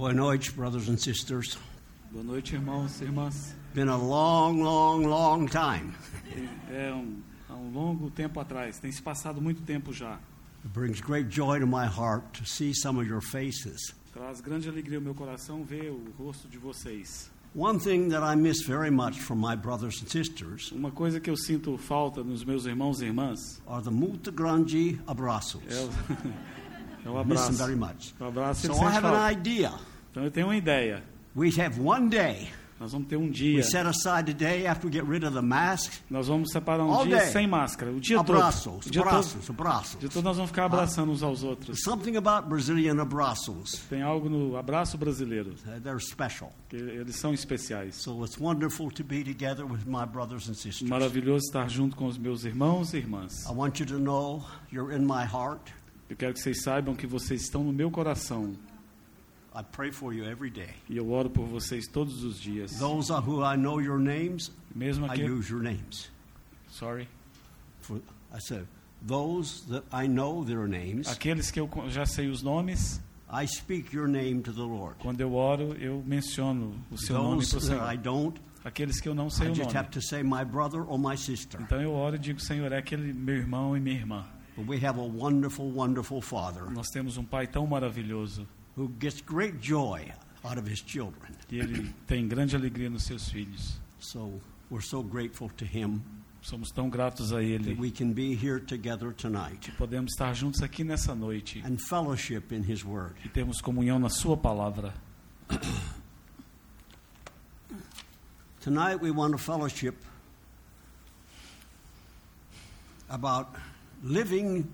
Boa noite, brothers and sisters. Boa noite, irmãos e irmãs. Been a long, long, long time. É um, há um longo tempo atrás, tem se passado muito tempo já. It brings great joy to my heart to see some of your faces. Traz grande alegria ao meu coração ver o rosto de vocês. One thing that I miss very much from my brothers and sisters Uma coisa que eu sinto falta nos meus irmãos e irmãs are the muito grande abraços. é o, é o I miss them abraço. very much. O abraço So I have an falta. idea. Então eu tenho uma ideia. We have one day. Nós vamos ter um dia. We set aside a day after we get rid of the masks. Nós vamos separar um All dia day. sem máscara. O dia todo. Abraços, O dia todo, abraços, abraços. o dia todo nós vamos ficar abraçando uns aos outros. Something about Brazilian abraços. Tem algo no abraço brasileiro. Uh, They're special. que eles são especiais. So it's wonderful to be together with my brothers and sisters. Maravilhoso estar junto com os meus irmãos e irmãs. I want you to know you're in my heart. Eu quero que vocês saibam que vocês estão no meu coração I pray for you every day. e eu oro por vocês todos os dias. Those who I know your names, Mesmo I aquele, use your names. sorry, For I said, those that I know their names, aqueles que eu já sei os nomes, I speak your name to the Lord. quando eu oro eu menciono o seu nome Those para o that I Senhor. don't, Aqueles que eu não I sei o just nome. have to say my brother or my sister. Então eu oro e digo, Senhor, é aquele meu irmão e minha irmã. But we have a wonderful, wonderful Father Nós temos um pai tão maravilhoso who gets great joy out of his children. e ele tem grande alegria nos seus filhos. So we're so grateful to him Somos tão gratos a ele that we can be here together tonight que podemos estar juntos aqui nessa noite and fellowship in his word. e termos comunhão na sua palavra. Tonight we want to fellowship about living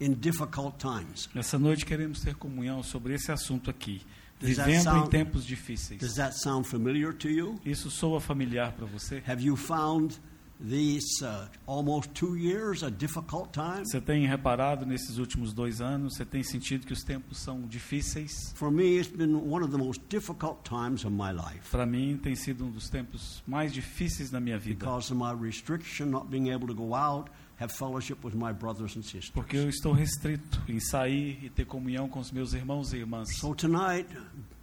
in difficult times. Nessa noite queremos ter comunhão sobre esse assunto aqui, Does vivendo em sound- tempos difíceis. Does that sound familiar to you? Isso soa familiar para você? Have you found these uh, almost two years a difficult time? Você tem reparado nesses últimos dois anos? Você tem sentido que os tempos são difíceis? For me, it's been one of the most difficult times of my life Para mim tem sido um dos tempos mais difíceis da minha vida, because of my restriction, not being able to go out, have fellowship with my brothers and sisters. porque eu estou restrito em sair e ter comunhão com os meus irmãos e irmãs. So tonight,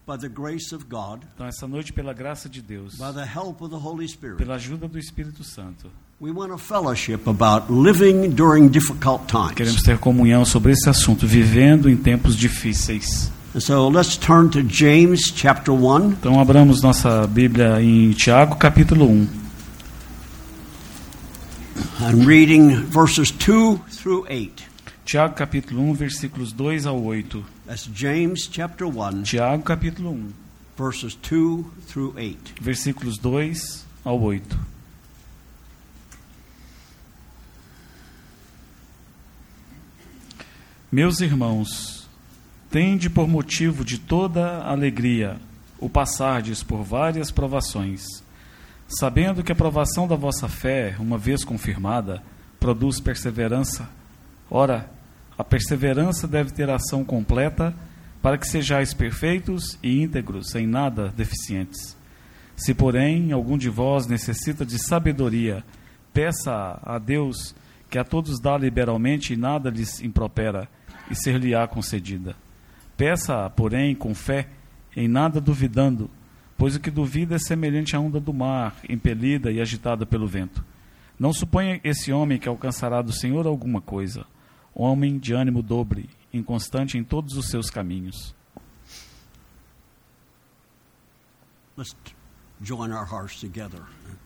by the grace of God, Então essa noite pela graça de Deus, by the help of the Holy Spirit, pela ajuda do Espírito Santo, we want to fellowship about living during difficult times. queremos ter comunhão sobre esse assunto, vivendo em tempos difíceis. So let's turn to James chapter 1. Então abramos nossa Bíblia em Tiago, capítulo 1. I'm reading verses 2 through 8. Tiago, capítulo 1, versículos 2 ao 8. That's James chapter 1, Tiago, capítulo 1, verses 2 through 8. versículos 2 ao 8. Meus irmãos, tende por motivo de toda alegria o passardes por várias provações, sabendo que a provação da vossa fé, uma vez confirmada, produz perseverança. Ora, a perseverança deve ter ação completa, para que sejais perfeitos e íntegros, sem nada deficientes. Se, porém, algum de vós necessita de sabedoria, peça a Deus, que a todos dá liberalmente e nada lhes impropera, e ser-lhe-á concedida. Peça, porém, com fé, em nada duvidando, pois o que duvida é semelhante à onda do mar, impelida e agitada pelo vento. Não suponha esse homem que alcançará do Senhor alguma coisa. Homem de ânimo dobre, inconstante em todos os seus caminhos. Let's t- join our hearts together and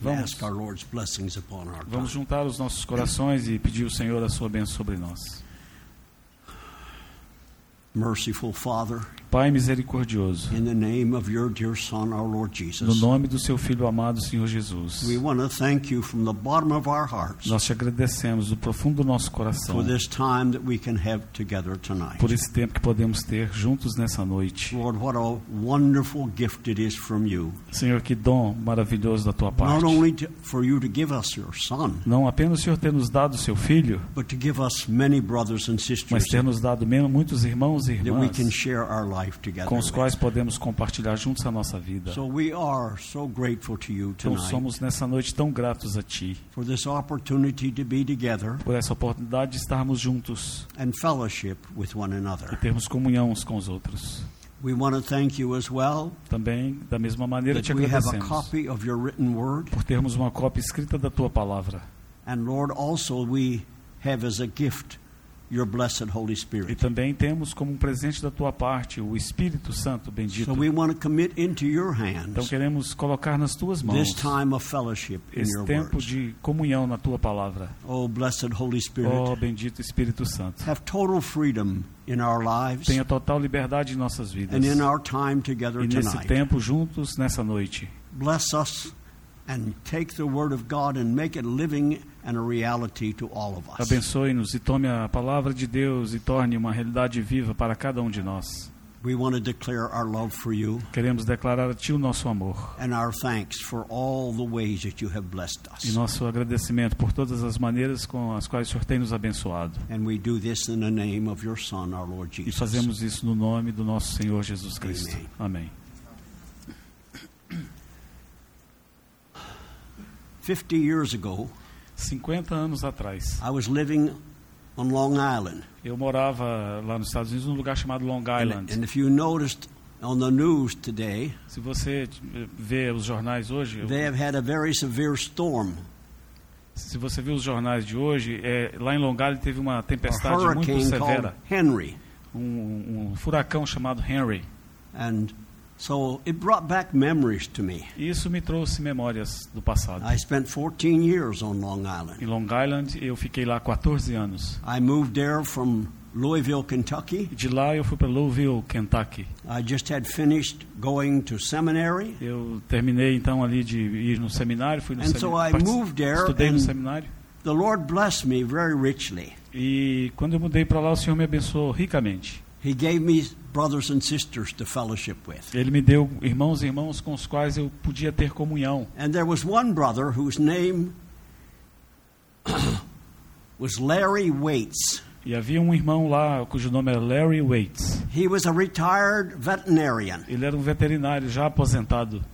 Vamos. ask our Lord's blessings upon our Vamos time. juntar os nossos corações e pedir ao Senhor a sua bênção sobre nós. Merciful Father, Pai misericordioso, in the name of your dear Son, our Lord no nome do seu Filho amado, Senhor Jesus, we want to thank you from the bottom of our hearts nós te agradecemos do profundo do nosso coração for this time that we can have together tonight. por esse tempo que podemos ter juntos nessa noite. Senhor, que dom maravilhoso da tua Not parte. only to, for you to give us your Son, Não apenas o Senhor ter nos dado o seu Filho, but to give us many brothers and sisters mas ter nos dado men- muitos irmãos e irmãs com os quais podemos compartilhar juntos a nossa vida. So we are so grateful to you Então somos nessa noite tão gratos a Ti for this opportunity to be together por essa oportunidade de estarmos juntos and fellowship with one e another. termos comunhão uns com os outros. We want to thank you as well Também, da mesma maneira, te that we have a agradecemos copy of your written word. por termos uma cópia escrita da tua palavra. And Lord, also we have as a gift your blessed Holy E Spirit. também temos como um presente da tua parte o Espírito Santo bendito. So we want to commit into your Então hands queremos colocar nas tuas this mãos time of fellowship in esse your tempo words. de comunhão na tua palavra. Oh, blessed Holy Spirit, Ó bendito Espírito Santo. have total freedom in our lives Tenha total liberdade em nossas vidas. and in our time together E nesse tonight. tempo juntos nessa noite. Bless us and take the word of God and make it living and a reality to all of us. Abençoe-nos e tome a palavra de Deus e torne uma realidade viva para cada um de nós. We want to declare our love for you Queremos declarar a Ti o nosso amor and our thanks for all the ways that you have blessed e us. nosso agradecimento por todas as maneiras com as quais o Senhor tem nos abençoado. And we do this in the name of your Son, our Lord E Jesus. fazemos isso no nome do nosso Senhor Jesus Cristo. Amém. 50 years ago, 50 anos atrás, I was living on Long Island. eu morava lá nos Estados Unidos num lugar chamado Long And, Island. and if you noticed on the news today, Se você eh, vê os jornais hoje, they have had a very severe storm, se você vê os jornais de hoje, é, lá em Long Island teve uma tempestade muito severa, Henry. um, um furacão chamado Henry. And so it brought back memories to me. Isso me trouxe memórias do passado. I spent 14 years on Long Island. Em Long Island, eu fiquei lá 14 anos. I moved there from Louisville, Kentucky. De lá eu fui para Louisville, Kentucky. I just had finished going to seminary. Eu terminei então ali de ir no seminário, fui no And so I moved there estudei no seminário. The Lord blessed me very richly. E quando eu mudei para lá, o Senhor me abençoou ricamente. He gave me brothers and sisters to fellowship with. Ele me deu irmãos e irmãos com os quais eu podia ter comunhão. And there was one brother whose name was Larry Waits. E havia um irmão lá cujo nome era Larry Waits. He was a retired veterinarian Ele era um veterinário já aposentado.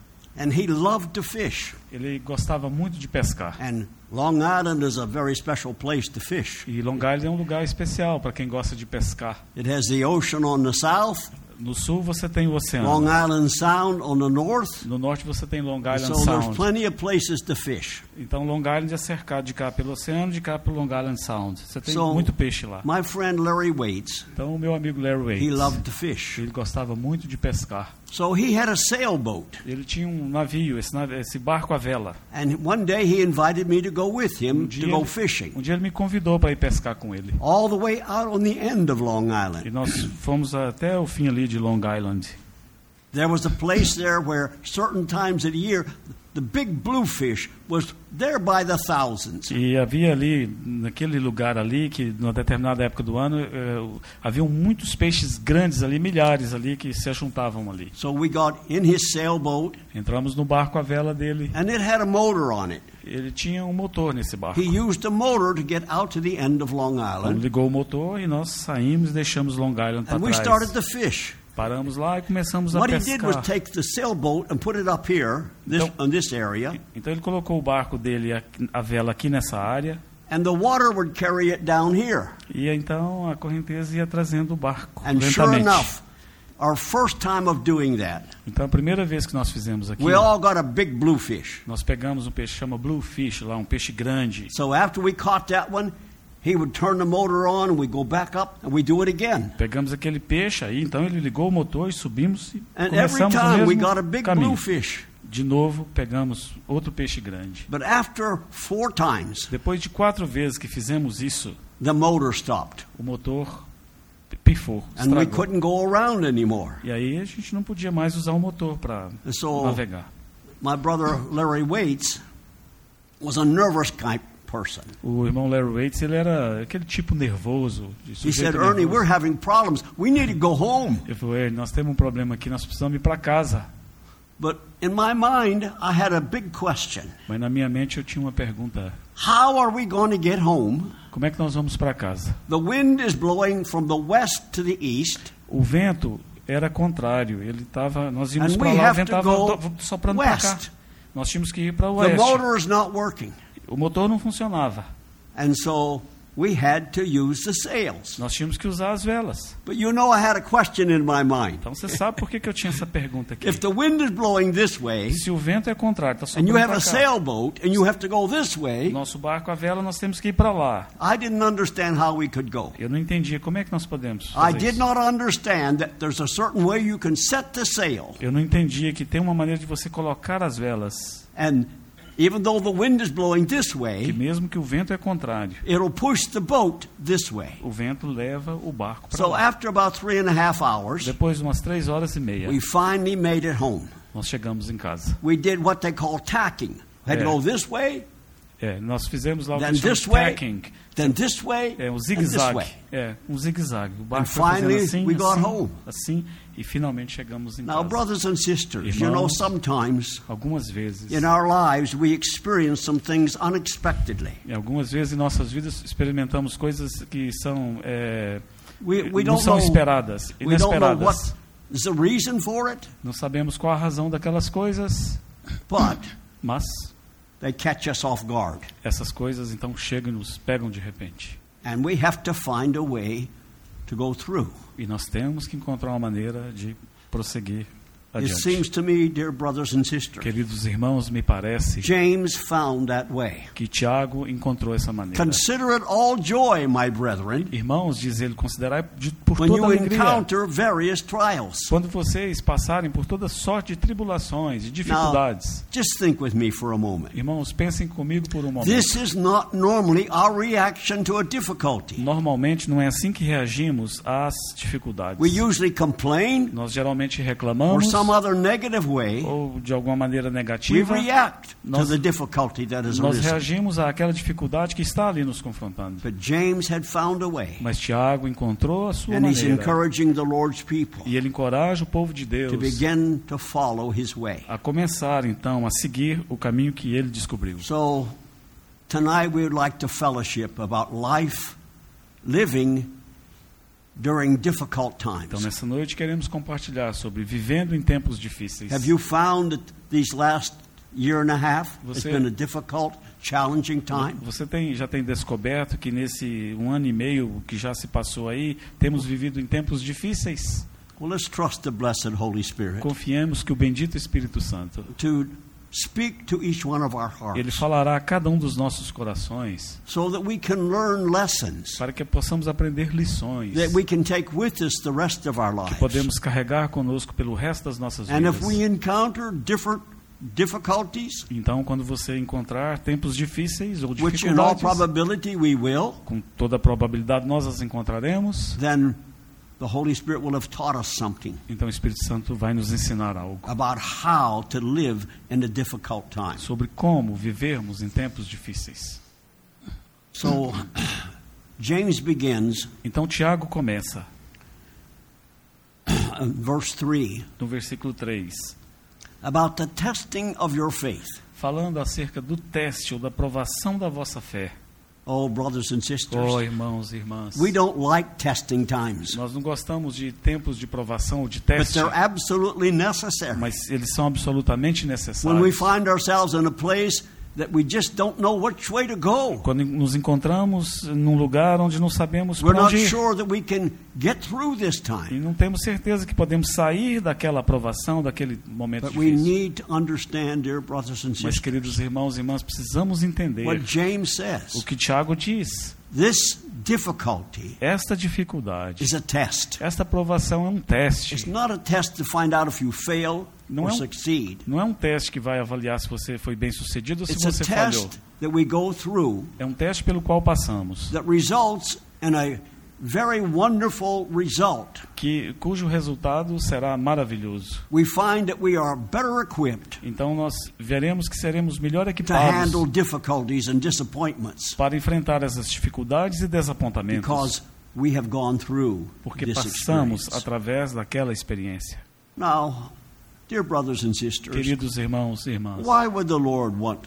And he loved to fish. Ele gostava muito de pescar. And Long Island is a very special place to fish. E Long Island é um lugar especial para quem gosta de pescar. It has the ocean on the south, No sul você tem o Long oceano. Island Sound on the north. No norte você tem Long Island So there's Sound. plenty of places to fish. Então Long Island é cercado de cá pelo oceano, de cá pelo Long Island Sound. Você tem So- muito peixe lá. My friend Larry Waits, Então o meu amigo Larry Waits, he loved to fish. ele gostava muito de pescar. So he had a sailboat. Ele tinha um navio, esse, nav- esse barco à vela. And one day he invited me to go with him Um to go fishing. um dia ele me convidou para ir pescar com ele. All the way out on the end of Long E Island. nós fomos até o fim ali de Long Island. There was a place there where certain times of the year the big bluefish was there by the thousands. E havia ali, naquele lugar ali, que numa determinada época do ano, eh, haviam muitos peixes grandes ali, milhares ali, que se ajuntavam ali. So we got in his sailboat Entramos no barco à vela dele. and it had a motor on it. Ele tinha um motor nesse barco. He used the motor to get out to the end of Long Island ligou o motor e nós saímos e deixamos Long Island para and we trás. started to fish. Paramos lá e começamos a What he did was pescar. take the sailboat and put it up here, this, Então- on this area, Então ele colocou o barco dele, a vela aqui nessa área, and the water would carry it down here. e então a correnteza ia trazendo o barco And sure lentamente. enough, our first time of doing that, Então a primeira vez que nós fizemos aqui, we all got a big bluefish. nós pegamos um peixe chama bluefish lá, um peixe grande. So after we caught that one, he would turn the motor on, and we go back up, and we do it again. Pegamos aquele peixe aí, então ele ligou o motor e subimos e And every começamos o time we mesmo got a big caminho. bluefish. De novo, pegamos outro peixe grande. But after four times, Depois de quatro vezes que fizemos isso, the motor stopped, o motor pifou, and we couldn't go around anymore. E aí a gente não podia mais usar o motor para so navegar. my brother Larry Waits was a nervous type person. O irmão Larry Waits, ele era aquele tipo nervoso. He said, Ernie, nervoso. we're having problems. We need to go home. Ele falou, "Ernie, nós temos um problema aqui, nós precisamos ir para casa. But in my mind, I had a big question. Mas na minha mente eu tinha uma pergunta. How are we going to get home? Como é que nós vamos para casa? The wind is blowing from the west to the east, O vento era contrário. Ele tava, nós íamos para lá, o vento to estava soprando para cá. Nós tínhamos que ir para o The oeste. O motor não funcionava. And so we had to use the sails. nós tínhamos que usar as velas. But you know, I had a question in my mind. Então você sabe por que, que eu tinha essa pergunta aqui? If the wind is blowing this way, Se o vento é contrário, está and you soprando have a para cá. sailboat, and you have to go this way, Nosso barco, a vela, nós temos que ir para lá. I didn't understand how we could go. Eu não entendia como é que nós podemos I did isso. not understand that there's a certain way you can set the sail. Eu não entendia que tem uma maneira de você colocar as velas, And even though the wind is blowing this que way, mesmo que o vento é contrário, it'll push the boat this way. o vento leva o barco para So lá. after about three and a half hours, Depois de umas três horas e meia, we finally made it home. nós chegamos em casa. We did what they call tacking. Had to Yeah. go this way, É, nós fizemos lá o que tacking. Then this way, É um and this zigue-zague. way. É, um zigue-zague. O barco finally, assim, we got assim, home. assim, e finalmente chegamos em Now, casa. brothers and sisters, you know, Irmãos. sometimes Algumas vezes, in our lives we experience some things unexpectedly. em algumas vezes em nossas vidas experimentamos coisas que são é, We, we não don't são know, esperadas, inesperadas. is the reason for it, Não sabemos qual a razão daquelas coisas, but mas they catch us off guard. essas coisas então chegam e nos pegam de repente. And we have to find a way to go through. E nós temos que encontrar uma maneira de prosseguir It adiante. seems to me, dear brothers and sisters, Queridos irmãos, me parece James found that way. que Tiago encontrou essa maneira. Consider it all joy, my brethren, Irmãos, diz ele, considerai de, por when toda you alegria. encounter various trials. Quando vocês passarem por toda sorte de tribulações e dificuldades. Just think with me for a moment. Irmãos, pensem comigo por um momento. This is not normally our reaction to a difficulty. Normalmente não é assim que reagimos às dificuldades. We usually complain Nós geralmente reclamamos some other negative way. ou de alguma maneira We negativa react to Nós- the difficulty that has nós reagimos àquela dificuldade que está ali nos confrontando. But James had found a way, Mas Tiago encontrou a sua and he's maneira. encouraging the Lord's people E ele encoraja o povo de Deus to begin to follow his way. a começar então a seguir o caminho que ele descobriu. So, tonight we would like to fellowship about life living during difficult Então times. nessa noite queremos compartilhar sobre vivendo em tempos difíceis. Have you found that these last year and a half has Você- been a difficult, challenging time? Você tem, já tem descoberto que nesse um ano e meio que já se passou aí, temos vivido em tempos difíceis? Well, let's trust the blessed Holy Spirit Confiemos que o bendito Espírito Santo, to speak to each one of our ele hearts falará a cada um dos nossos corações so that we can learn lessons para que possamos aprender lições that we can take with us the rest of our que lives. podemos carregar conosco pelo resto das nossas And if we vidas. encounter different difficulties, Então, quando você encontrar tempos difíceis ou which in all dificuldades, probability we will, com toda a probabilidade nós as encontraremos, then the Holy Spirit will have taught us something então o Espírito Santo vai nos ensinar algo about how to live in a difficult time. sobre como vivermos em tempos difíceis. So, James begins Então Tiago começa verse 3 no versículo 3, about the testing of your faith. falando acerca do teste ou da provação da vossa fé. Oh, brothers and Oh, sisters, irmãos e irmãs, we don't like testing times, nós não gostamos de tempos de provação ou de but teste, they're absolutely necessary. mas eles são absolutamente When we necessários. find ourselves in a place that we just don't know which way to go, Quando nos encontramos num lugar onde não sabemos we're para not onde ir sure that we can get through this e time. não temos certeza que podemos sair daquela aprovação, daquele momento But we difícil. need to understand, dear brothers and Mas, sisters, queridos irmãos e irmãs, precisamos entender what James o says. que Tiago diz. This difficulty Esta dificuldade, is a test. esta provação é um It's teste. not a test to find out if you fail Não é um-. Não é um teste que vai avaliar se você foi bem sucedido ou se It's você falhou. É um teste pelo qual passamos, that results in a very wonderful result. que, cujo resultado será maravilhoso. We find that we are better equipped Então nós veremos que seremos melhor to equipados handle difficulties and disappointments para enfrentar essas dificuldades e desapontamentos, because we have gone through porque this passamos experience. através daquela experiência. Now, dear brothers and sisters, Queridos irmãos e irmãs, why would the Lord want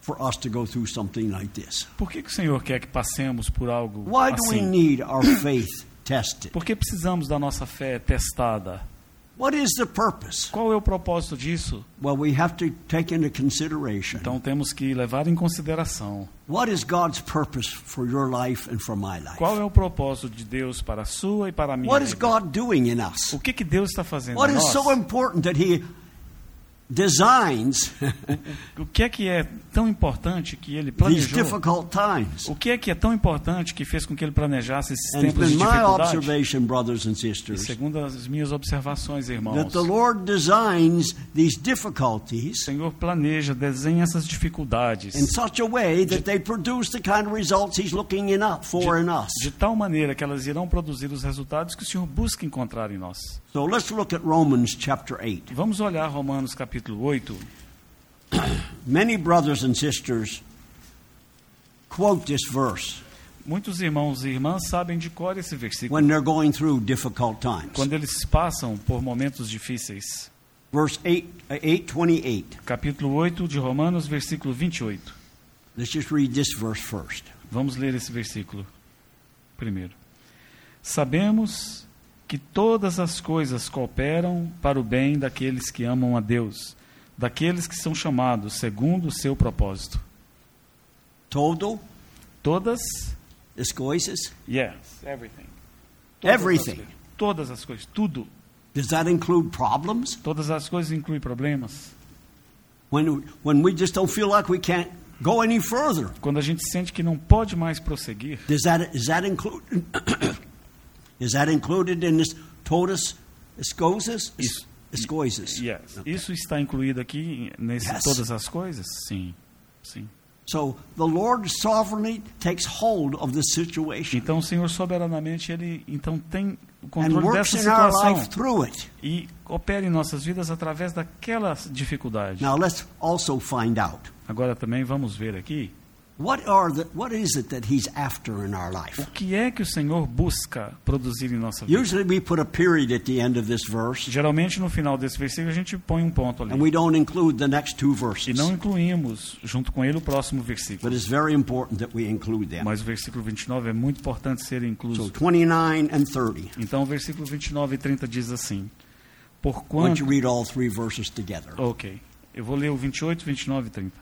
for us to go through something like this? por que, que o Senhor quer que passemos por algo Why do we assim? need our faith tested? Por que precisamos da nossa fé testada? What is the purpose? Qual é o propósito disso? Well, we have to take into consideration Então temos que levar em consideração what is God's purpose for your life and for my life? qual é o propósito de Deus para a sua e para a minha What is vida. God doing in us? O que, que Deus está fazendo What em is nós? so important that He designs O que é que é tão importante que Ele these planejou? difficult times? O que é que é tão importante que fez com que Ele planejasse esses tempos de dificuldade? observation, brothers and E sisters, segundo as minhas observações, that irmãos, the Lord designs these o difficulties Senhor planeja, desenha essas dificuldades in such a way that they produce the kind of results He's looking in up for in us. de tal maneira que elas irão produzir os resultados que o Senhor busca encontrar em nós. So let's look at Romans chapter 8. Vamos olhar Romanos capítulo 8. Many brothers and sisters quote this verse Muitos irmãos e irmãs sabem de cor esse versículo when they're going through difficult times. quando eles passam por momentos difíceis. Verse 8, uh, 828. Capítulo 8 de Romanos, versículo 28. Let's just read this verse first. Vamos ler esse versículo primeiro. Sabemos que todas as coisas cooperam para o bem daqueles que amam a Deus, daqueles que são chamados segundo o seu propósito. Total, Todas, as coisas. yes, everything. Everything. As todas as coisas, tudo. Does that include problems? Todas as coisas incluem problemas. When, when we just don't feel like we can't go any further? Quando a gente sente que não pode mais prosseguir, Does that, is that include, is that included in this totus escoses? Isso. Escoises. yes. Okay. isso está incluído aqui nesse Yes. todas as coisas? Sim, sim. So the Lord sovereignly takes hold of the situation Então o Senhor soberanamente ele então tem o and controle works dessa situação e opera em nossas vidas através daquela dificuldade. Now let's also find out Agora também vamos ver aqui what are the what is it that He's after in our life. o que é que o Senhor busca produzir em nossa vida. Usually we put a period at the end of this verse, Geralmente no final desse versículo a gente põe um ponto ali and we don't include the next two e verses. não incluímos junto com ele o próximo versículo. But it's very important that we include them. Mas o versículo 29 é muito importante ser So incluso. 29 and 30. Então o versículo 29 e 30 diz assim: Why don't Porquanto you read all three verses together? Ok. Eu vou ler o 28, 29 e 30.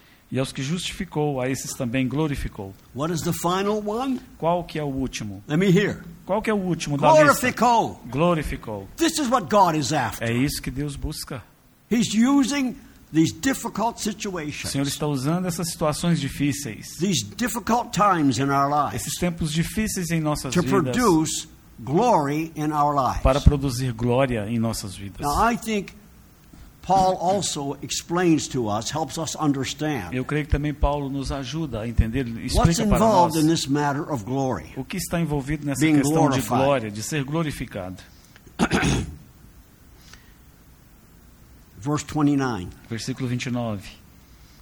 E aos que justificou, a esses também glorificou. What is the final one? Qual que é o último? Let me hear. Qual que é o último da lista? Glorifico. Glorificou. This is what God is after. É isso que Deus busca. He's using these difficult O Senhor situations, está usando essas situações difíceis, these difficult times in our lives, esses tempos difíceis em nossas to vidas, produce glory in our para lives. produzir glória em nossas vidas. Now, I think Paul also explains to us, helps us understand Eu creio que também Paulo nos ajuda a entender, what's explica para nós involved in this matter of glory. o que está envolvido nessa questão de glorified. glória, de ser glorificado. Verse 29. Versículo 29.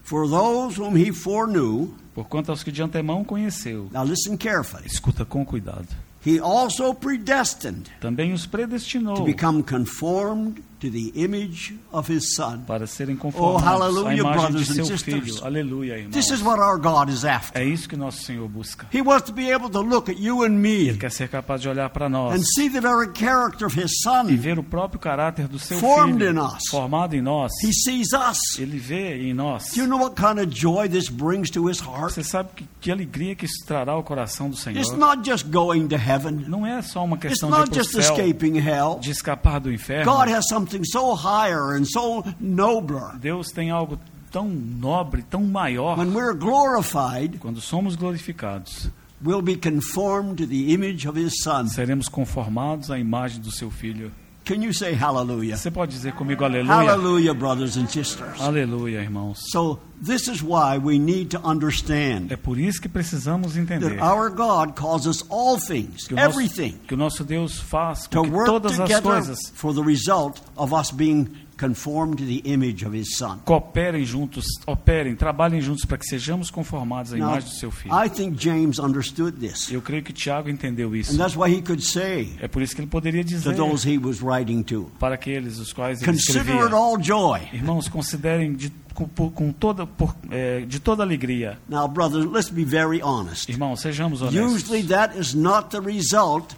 For those whom he foreknew, Porquanto aos que de antemão conheceu, now listen carefully, escuta com cuidado, he also predestined também os to predestinou become conformed to the image of his son. para serem conformados Oh, à hallelujah, imagem brothers de and seu sisters. filho. Aleluia, irmãos. This is what our God is after. É isso que nosso Senhor busca. He wants to be able to look at you and me Ele quer ser capaz de olhar para nós and see the very character of his e son. ver o próprio caráter do seu Formed filho in us. formado em nós. He sees us. Ele vê em nós. Do you know what kind of joy this brings to his heart? Você sabe que, que alegria que isso trará ao coração do Senhor. It's not just going to heaven. Não é só uma It's questão de ir not para o just céu, escaping hell. de escapar do inferno. God has something so higher and so nobler. Deus tem algo tão nobre, tão maior. When we're glorified, Quando somos glorificados, we'll be conformed to the image of his son. seremos conformados à imagem do seu filho. Can you say hallelujah? Você pode dizer comigo aleluia? Hallelujah, brothers and sisters. Aleluia, irmãos. So, this is why we need to understand É por isso que precisamos entender that our God causes all things, que nosso, everything, que o nosso Deus faz to que work todas as together coisas for the result of us being conformed to the image of his son. Cooperem juntos, operem, trabalhem juntos para que sejamos conformados à Now, imagem do seu filho. I think James understood this. Eu creio que Tiago entendeu isso. And that's why he could say É por isso que ele poderia to dizer those he was writing to, para aqueles os quais ele Consider it escrevia: all joy. Irmãos, considerem de, com, com toda, por, é, de toda alegria. Now, brothers, let's be very honest. Irmãos, sejamos honestos. Usually, that is not the result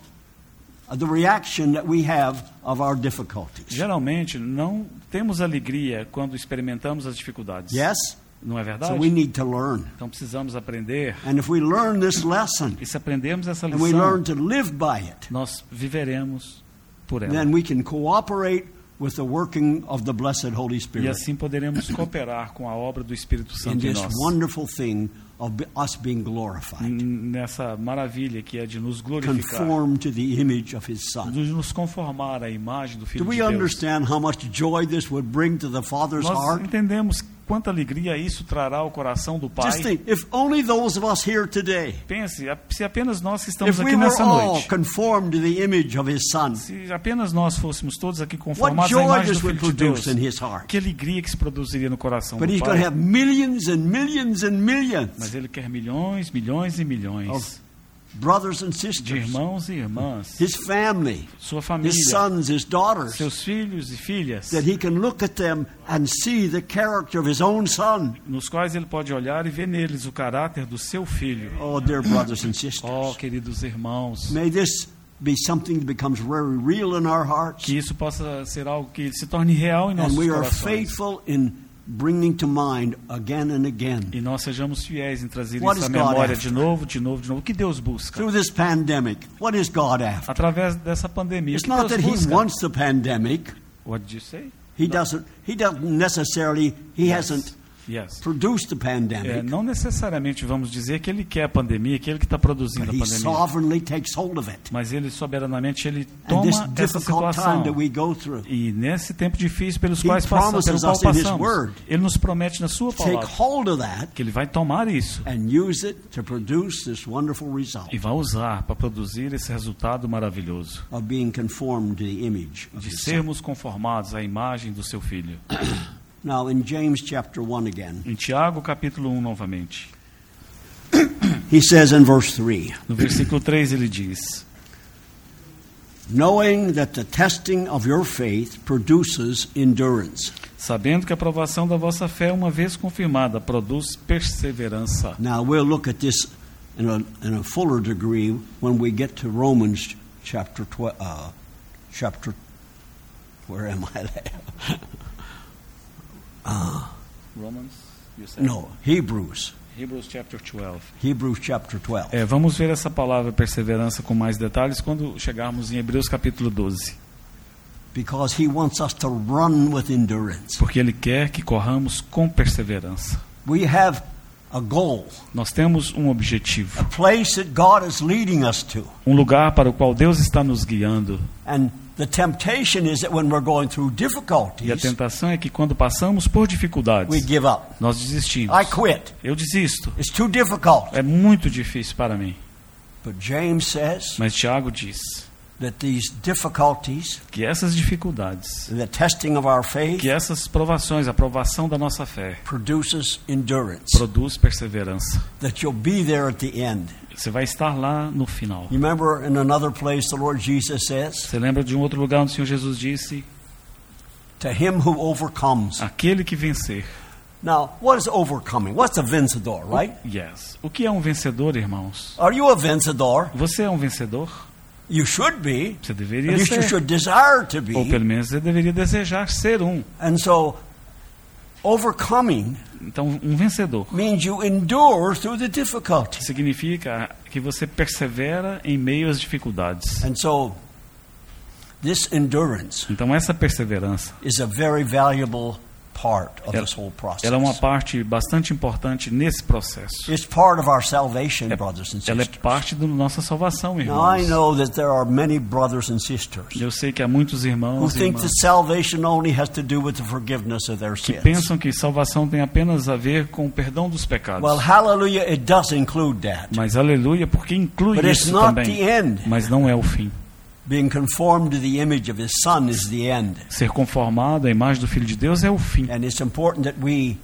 the reaction that we have of our difficulties. Geralmente, não temos alegria quando experimentamos as dificuldades. Yes? Não é So verdade? we need to learn. Então precisamos aprender. And if we learn this lesson E se aprendermos essa and we learn lição, to live by it, nós viveremos por ela. then we can cooperate with the working of the blessed Holy E Spirit assim poderemos cooperar com a obra do Espírito Santo em this nós. wonderful thing of us being glorified, Nessa maravilha que é de nos glorificar, conform to the image of His Son. de nos conformar à imagem do Filho Do we de Deus. understand how much joy this would bring to the Father's Nós heart? entendemos quanta alegria isso trará ao coração do Pai. Just think, if only those of us here today, Pense, se apenas nós que estamos if we aqui were nessa all noite, conformed to the image of His Son, se apenas nós fôssemos todos aqui conformados à imagem do Filho de Deus, produce in His heart. que alegria que se produziria no coração But do He's going to Pai. have millions and millions and millions Mas Ele quer milhões, milhões e milhões brothers and de sisters, irmãos e irmãs, His family, sua família, His sons, His daughters, seus filhos e filhas, that He can look at them and see the character of His own Son. nos quais Ele pode olhar e ver neles o caráter do seu Filho. Oh, dear brothers and sisters, Oh, queridos irmãos, may this be something that becomes very real in our hearts. que isso possa ser algo que se torne real em And nossos we are corações. faithful in bringing to mind again and again E nós sejamos fiéis em trazer What isso à memória de novo, de novo, de novo. O que Deus busca? through this pandemic. What is God after? Através dessa pandemia. O It's que not Deus that He busca? wants the pandemic. What did you say? He doesn't. He doesn't necessarily. He hasn't Yes. produced the É, pandemic. não necessariamente vamos dizer que ele quer a pandemia, que ele que está produzindo But a pandemia. sovereignly takes hold of it. Mas ele soberanamente ele toma essa situação. that we go through, E nesse tempo difícil pelos quais passamos, pelo qual passamos, word. ele nos promete na sua palavra that que ele vai tomar isso and use it to produce this wonderful result e vai usar para produzir esse resultado maravilhoso de sermos conformados à imagem do seu filho. Now, in James chapter 1 again, Em Tiago, capítulo 1, novamente. he says in verse 3 No versículo 3 ele diz: knowing that the testing of your faith produces endurance. Sabendo que a aprovação da vossa fé, uma vez confirmada, produz perseverança. Now, we'll look at this in a, in a fuller degree when we get to Romans chapter 12. Uh, chapter, where am I there? Romans, you said? No, Hebrews. Hebrews chapter 12. Hebrews chapter 12. É, vamos ver essa palavra perseverança com mais detalhes quando chegarmos em Hebreus capítulo 12. Because he wants us to run with endurance. Porque ele quer que corramos com perseverança. We have a goal, Nós temos um objetivo, a place that God is leading us to. um lugar para o qual Deus está nos guiando. And the temptation is that when we're going through E a difficulties, tentação é que quando passamos por we dificuldades, give up. nós desistimos. I quit. Eu desisto. It's too difficult. É muito difícil para mim. But James says Mas Tiago diz that these difficulties, que essas dificuldades, the testing of our faith, que essas provações, a provação da nossa fé, produces endurance. produz perseverança. That you'll be there at the end. Você vai estar lá no final. You remember in another place the Lord Jesus says, Você lembra de um outro lugar onde o Senhor Jesus disse: To him who overcomes. Aquele que vencer. Now, what is overcoming? What's a vencedor, right? Yes. O que é um vencedor, irmãos? Are you a vencedor? Você é um vencedor? You should be. Você deveria least you ser. should desire to Ou be. pelo menos você deveria desejar ser um. And so, overcoming Então, um vencedor means you endure through the difficulties. significa que você persevera em meio às dificuldades. And so, this endurance Então, essa perseverança, is a very valuable part of Ela- this whole process. ela é uma parte bastante importante nesse processo. It's part of our salvation, brothers and Ela é sisters. parte da nossa salvação, Now, I irmãos. know that there are many brothers and sisters Eu sei que há muitos who irmãos think that irmãs salvation only has to do with the forgiveness of their que sins. pensam que salvação tem apenas a ver com o perdão dos pecados. Well, hallelujah, it does include that. Mas aleluia, porque inclui But it's isso not também. the end. Mas não é o fim. Being conformed to the image of his son is the end. Ser conformado à imagem do Filho de Deus é o fim. And it's important that we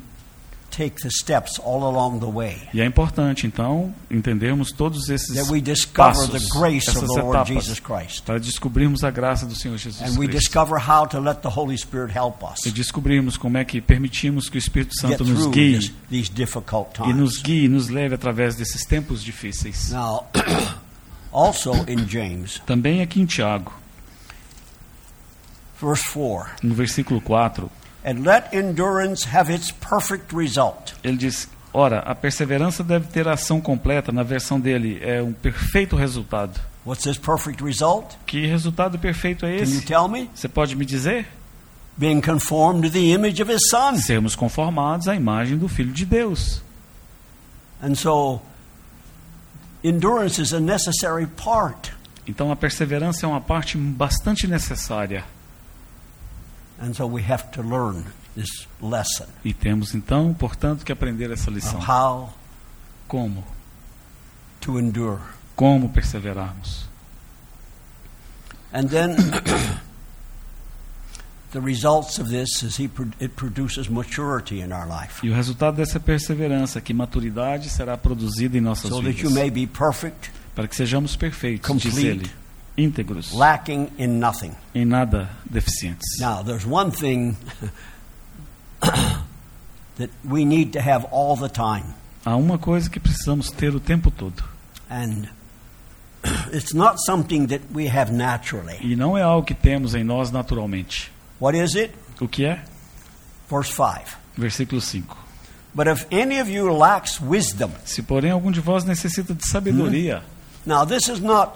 take the steps all along the way. E é importante, então, entendermos todos esses That we discover passos, the grace of essas the Lord etapas, Jesus Christ. para descobrirmos a graça do Senhor Jesus And we Cristo. discover how to let the Holy Spirit help us E descobrirmos como é que permitimos que o Espírito Santo nos guie this, these difficult e nos guie, nos leve através desses tempos difíceis. Now, also in James, Também aqui em Tiago, verse 4, no versículo 4, and let endurance have its perfect result. ele diz: Ora, a perseverança deve ter ação completa, na versão dele, é um perfeito resultado. What's this perfect result? Que resultado perfeito é Can you esse? tell me? Você pode me dizer? Being conformed to the image of his son. Sermos conformados à imagem do Filho de Deus. And so, endurance is a necessary part. Então a perseverança é uma parte bastante necessária. And so we have to learn this lesson E temos então, portanto, que aprender essa lição. of how Como? to endure. Como perseverarmos? And then E o resultado dessa perseverança, que maturidade será produzida em nossas So that you vidas, may be perfect, para que sejamos perfeitos, diz Complete. ele, íntegros, lacking in nothing. em nada deficientes. Now, there's one thing that we need to have all the time. Há uma coisa que precisamos ter o tempo todo, And it's not something that we have naturally. e não é algo que temos em nós naturalmente. What is it? O que é? Verse 5. Versículo 5. But if any of you lacks wisdom, Se porém algum de vós necessita de sabedoria, now this is not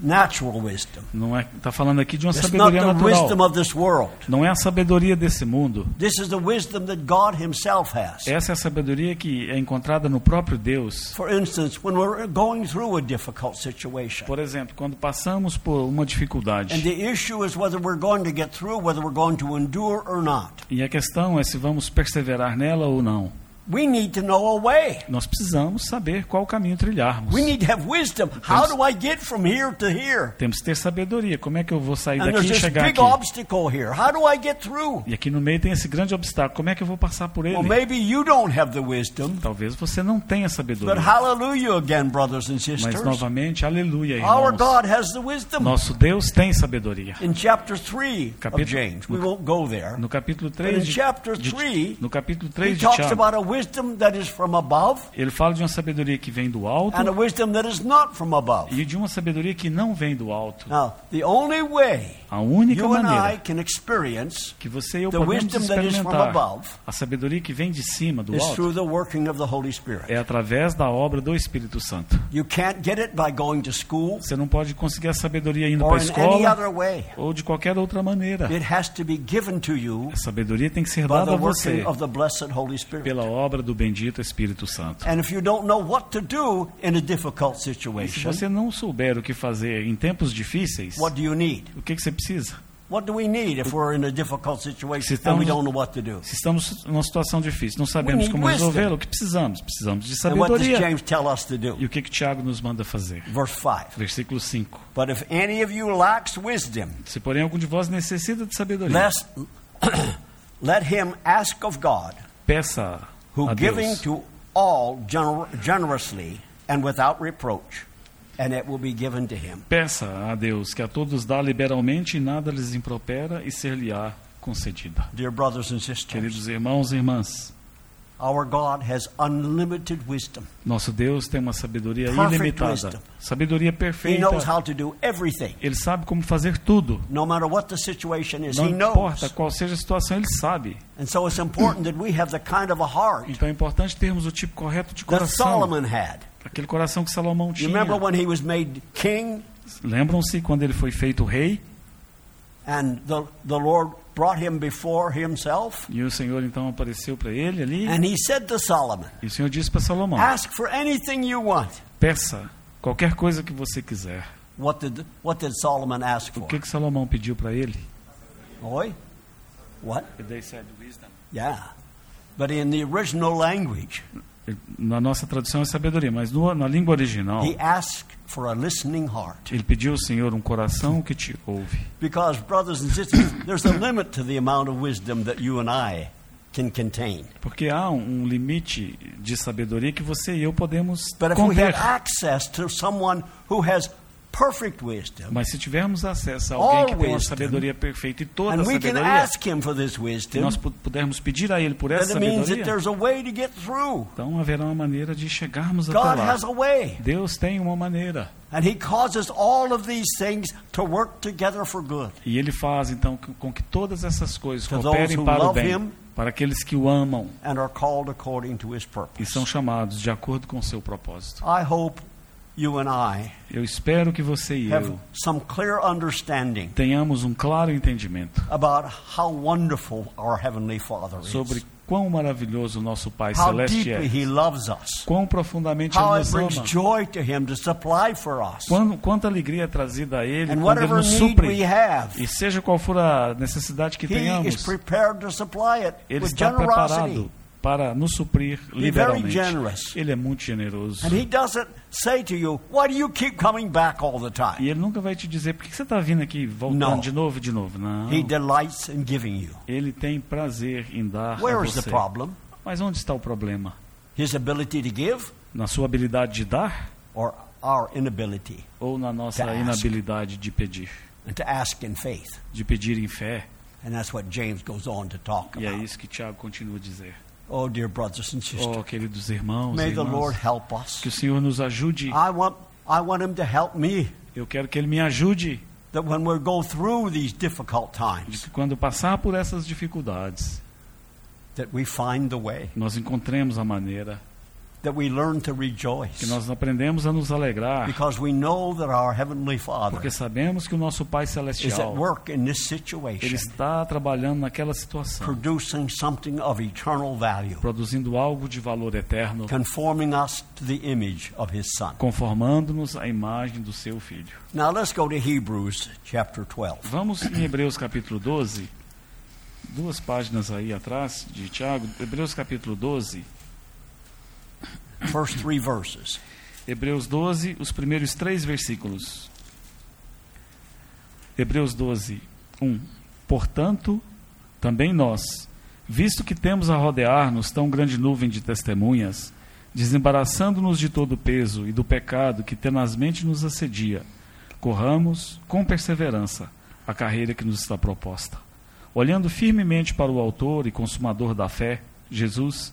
natural wisdom. não é? Está falando aqui de uma It's not sabedoria the wisdom natural. of this world. Não é a sabedoria desse mundo. This is the wisdom that God Himself has. Essa é a sabedoria que é encontrada no próprio Deus. For instance, when we're going through a difficult situation, Por exemplo, quando passamos por uma and dificuldade, the issue is whether we're going to get through, whether we're going to endure or not, e a questão é se vamos perseverar nela ou não. We need to know a way. Nós precisamos saber qual caminho trilharmos. We need to have wisdom. How do I get from here to here? Temos que ter sabedoria. Como é que eu vou sair And daqui e chegar big aqui? obstacle here. How do I get through? E aqui no meio tem esse grande obstáculo. Como é que eu vou passar por ele? Well, maybe you don't have the wisdom, Talvez você não tenha but sabedoria. hallelujah again, brothers and Mas sisters. novamente, aleluia, Our irmãos. God has the wisdom. Nosso Deus tem sabedoria. In chapter 3 of James, we won't go there. No capítulo But in 3 de, chapter de- 3, no capítulo he 3 de talks Tiago, about a wisdom that is from above ele fala de uma sabedoria que vem do alto and a wisdom that is not from above. e de uma sabedoria que não vem do alto. Now, the only way A única you and I maneira can experience que você e eu the podemos wisdom that is from experimentar above a sabedoria que vem de cima, do is alto, through the working of the Holy Spirit. é através da obra do Espírito Santo. You can't get it by going to school Você não pode conseguir a sabedoria indo para a escola ou de qualquer outra maneira. It has to be given to you A sabedoria tem que ser dada the a você working of the blessed Holy Spirit. pela obra do bendito Espírito Santo. And if you don't know what to do in a difficult E se situation, você não souber o que fazer em tempos difíceis, what do you need? o que, que você precisa? What do we need if we're in a difficult situation Se and estamos- we don't know what to do? Se estamos numa situação difícil, não sabemos como wisdom. resolvê-la, o que precisamos? Precisamos de And what does sabedoria. James tell us to do? E o que, que Tiago nos manda fazer? Verse 5. Versículo 5. But if any of you lacks wisdom, Se porém algum de vós necessita de sabedoria, let, him ask of God, peça who a giving Deus. to all gener- generously and without reproach, and it will be given to him. Peça a Deus que a todos dá liberalmente e nada lhes impropera e ser-lhe-á concedida. Dear brothers and sisters, Queridos irmãos e irmãs, our God has unlimited wisdom. nosso Deus tem uma sabedoria Perfect ilimitada, wisdom. sabedoria He perfeita. knows how to do everything. Ele sabe como fazer tudo. No matter what the situation is, Não he knows. importa qual seja a situação, ele sabe. And so it's important that we have the kind of a heart Então é importante termos o tipo correto de that coração. Solomon had. Aquele coração que Salomão tinha. remember when he was made king Lembram-se quando ele foi feito rei and the, the Lord brought him before himself? e o Senhor então apareceu para ele ali And he said to Solomon, e o Senhor disse para Salomão: Ask for anything you want. peça qualquer coisa que você quiser. What did, what did Solomon ask O for? que que Salomão pediu para ele? Oi? What? Yeah. But in the original language, Na nossa tradução é sabedoria, mas no- na língua original, He asked for a listening heart. ele pediu ao Senhor um coração que te ouve. Because, brothers and sisters, there's a limit to the amount of wisdom that you and I can contain. Porque há um um limite de sabedoria que você e eu podemos But if we conter. had access to someone who has Mas se tivermos acesso a alguém que tem uma wisdom, sabedoria perfeita e toda a sabedoria, e nós pu- pudermos pedir a Ele por essa sabedoria, a então haverá uma maneira de chegarmos até lá. a. Deus tem uma maneira. And He causes all of these things to work together for good. E Ele faz, então, com que todas essas coisas cooperem para o bem, para aqueles que o amam and are called according to his e são chamados de acordo com o seu propósito. I hope you and I Eu espero que você e have eu some clear understanding tenhamos um claro entendimento about how wonderful our Heavenly Father sobre is, quão maravilhoso nosso Pai how Celeste é, He loves us, quão profundamente Ele how it nos ama, joy to Him to supply for us, quando, quanta alegria é trazida a Ele and quando Ele whatever nos supre. have, E seja qual for a necessidade que He is tenhamos, prepared to supply it Ele with está generosity. preparado para nos suprir very liberalmente. generous. Ele é muito generoso. And He doesn't say to you, Why do you keep coming back all the E time? Ele nunca vai te dizer por que você está vindo aqui voltando Não. de novo de novo. Não. He delights in giving you. Ele tem prazer em dar a Where is the você. problem? Mas onde está o problema? His ability to give Na sua habilidade de dar or our inability ou na nossa inabilidade de pedir? and to ask in faith? De pedir em fé. And that's what James goes on to talk E é about. isso que Tiago continua a dizer. Oh, dear brothers and sisters, Oh, queridos irmãos, may e the irmãs, Lord help us. que o Senhor nos ajude. I want, I want Him to help me Eu quero que Ele me ajude. that when we go through these difficult times, que quando passar por essas dificuldades, that we find the way, nós encontremos a maneira, that we learn to que rejoice, nós aprendemos a nos alegrar, because we know that our Heavenly Father porque sabemos que o nosso Pai is at Celestial, work in this Ele situation, está trabalhando naquela situação, producing something of eternal value, produzindo algo de valor eterno, conforming us to the image of His Son. conformando-nos à imagem do seu Filho. Now let's go to Hebrews chapter 12. Vamos em Hebreus capítulo 12, duas páginas aí atrás de Tiago, Hebreus capítulo 12, First three verses. Hebreus 12, os primeiros três versículos. Hebreus 12, 1. Portanto, também nós, visto que temos a rodear-nos tão grande nuvem de testemunhas, desembaraçando-nos de todo o peso e do pecado que tenazmente nos assedia, corramos com perseverança a carreira que nos está proposta, olhando firmemente para o Autor e Consumador da fé, Jesus,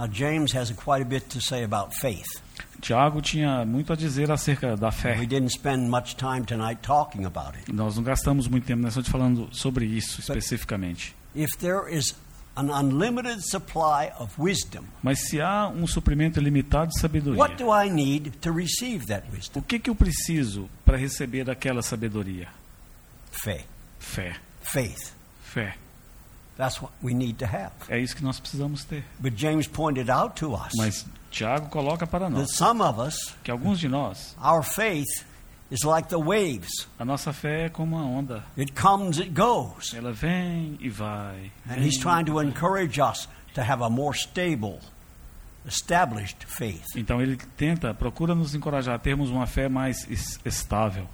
Now, James has quite a bit to say about faith. Tiago tinha muito a dizer acerca da We fé. didn't spend much time tonight talking about it. Nós não gastamos muito tempo nessa noite falando sobre isso especificamente. If there is an unlimited supply of wisdom, Mas se há um suprimento ilimitado de sabedoria, what do I need to receive that wisdom? o que, que eu preciso para receber aquela sabedoria? Faith. Fé. Faith. Fé. That's what we need to have. É isso que nós precisamos ter. But James pointed out to us Mas Tiago coloca para that nós some of us, que alguns de nós, our faith is like the waves. a nossa fé é como uma onda. It comes, it goes. Ela vem e vai. And vem he's trying to encourage us to have a more stable, established faith. Então ele tenta, procura nos encorajar a termos uma fé mais es- estável.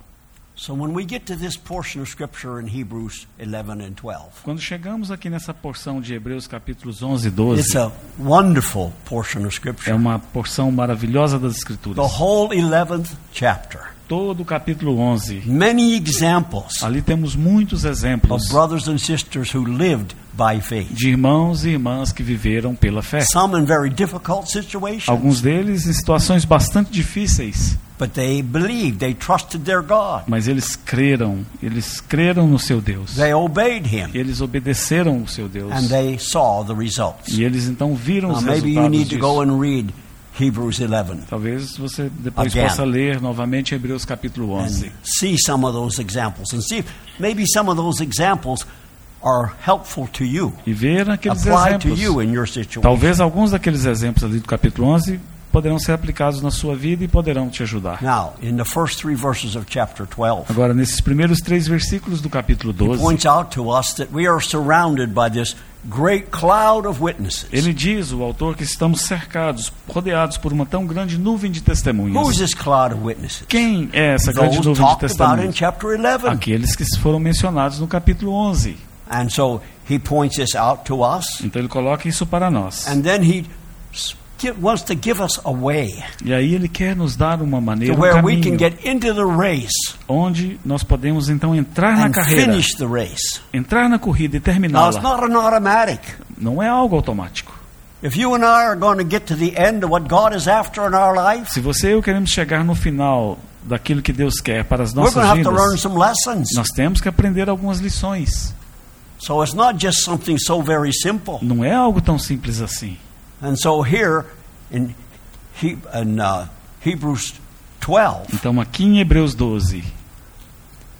Quando chegamos aqui nessa porção de Hebreus capítulos 11 e 12, it's a wonderful portion of é Scripture. uma porção maravilhosa das The Escrituras. whole 11th chapter. Todo o capítulo 11. Many examples Ali temos muitos exemplos of brothers and sisters who lived by faith. de irmãos e irmãs que viveram pela fé. Some in very difficult situations, Alguns deles em situações bastante difíceis, but they believed, they trusted their God. mas eles creram, eles creram no seu Deus. They obeyed Him, Eles obedeceram o seu Deus. and they saw the results. E eles então viram Now, os maybe you resultados need to go disso. and read Hebrews 11 Talvez você depois Again. possa ler novamente Hebreus capítulo 11. and see some of those examples and see if maybe some of those examples are helpful to you, e ver aqueles exemplos. you in your situation. Talvez alguns daqueles exemplos ali do capítulo 11 poderão ser aplicados na sua vida e poderão te ajudar. Now, in the first three verses of chapter 12, Agora, nesses primeiros três versículos do capítulo he 12, points out to us that we are surrounded by this great cloud of witnesses. ele diz, o autor, que estamos cercados, rodeados por uma tão grande nuvem de testemunhas. this cloud of witnesses? Quem é essa grande nuvem de talked about in testemunhas? chapter 11. Aqueles que foram mencionados no capítulo 11. And so he points this out to us, Então ele coloca isso para nós. and then he wants to give us a way E aí ele quer nos dar uma maneira, um where we can get into the race onde nós podemos então entrar na carreira, finish the race. entrar na corrida e Now, it's terminá-la. not an automatic. Não é algo automático. If you and I are going to get to the end of what God is after in our life, Se você e eu queremos chegar no final daquilo que Deus quer para as we're going to nossas have to learn vidas, some lessons. nós temos que aprender algumas lições. So it's not just something so very simple. Não é algo tão simples assim. And so here in, he, in uh, Hebrews 12, Então aqui em Hebreus 12,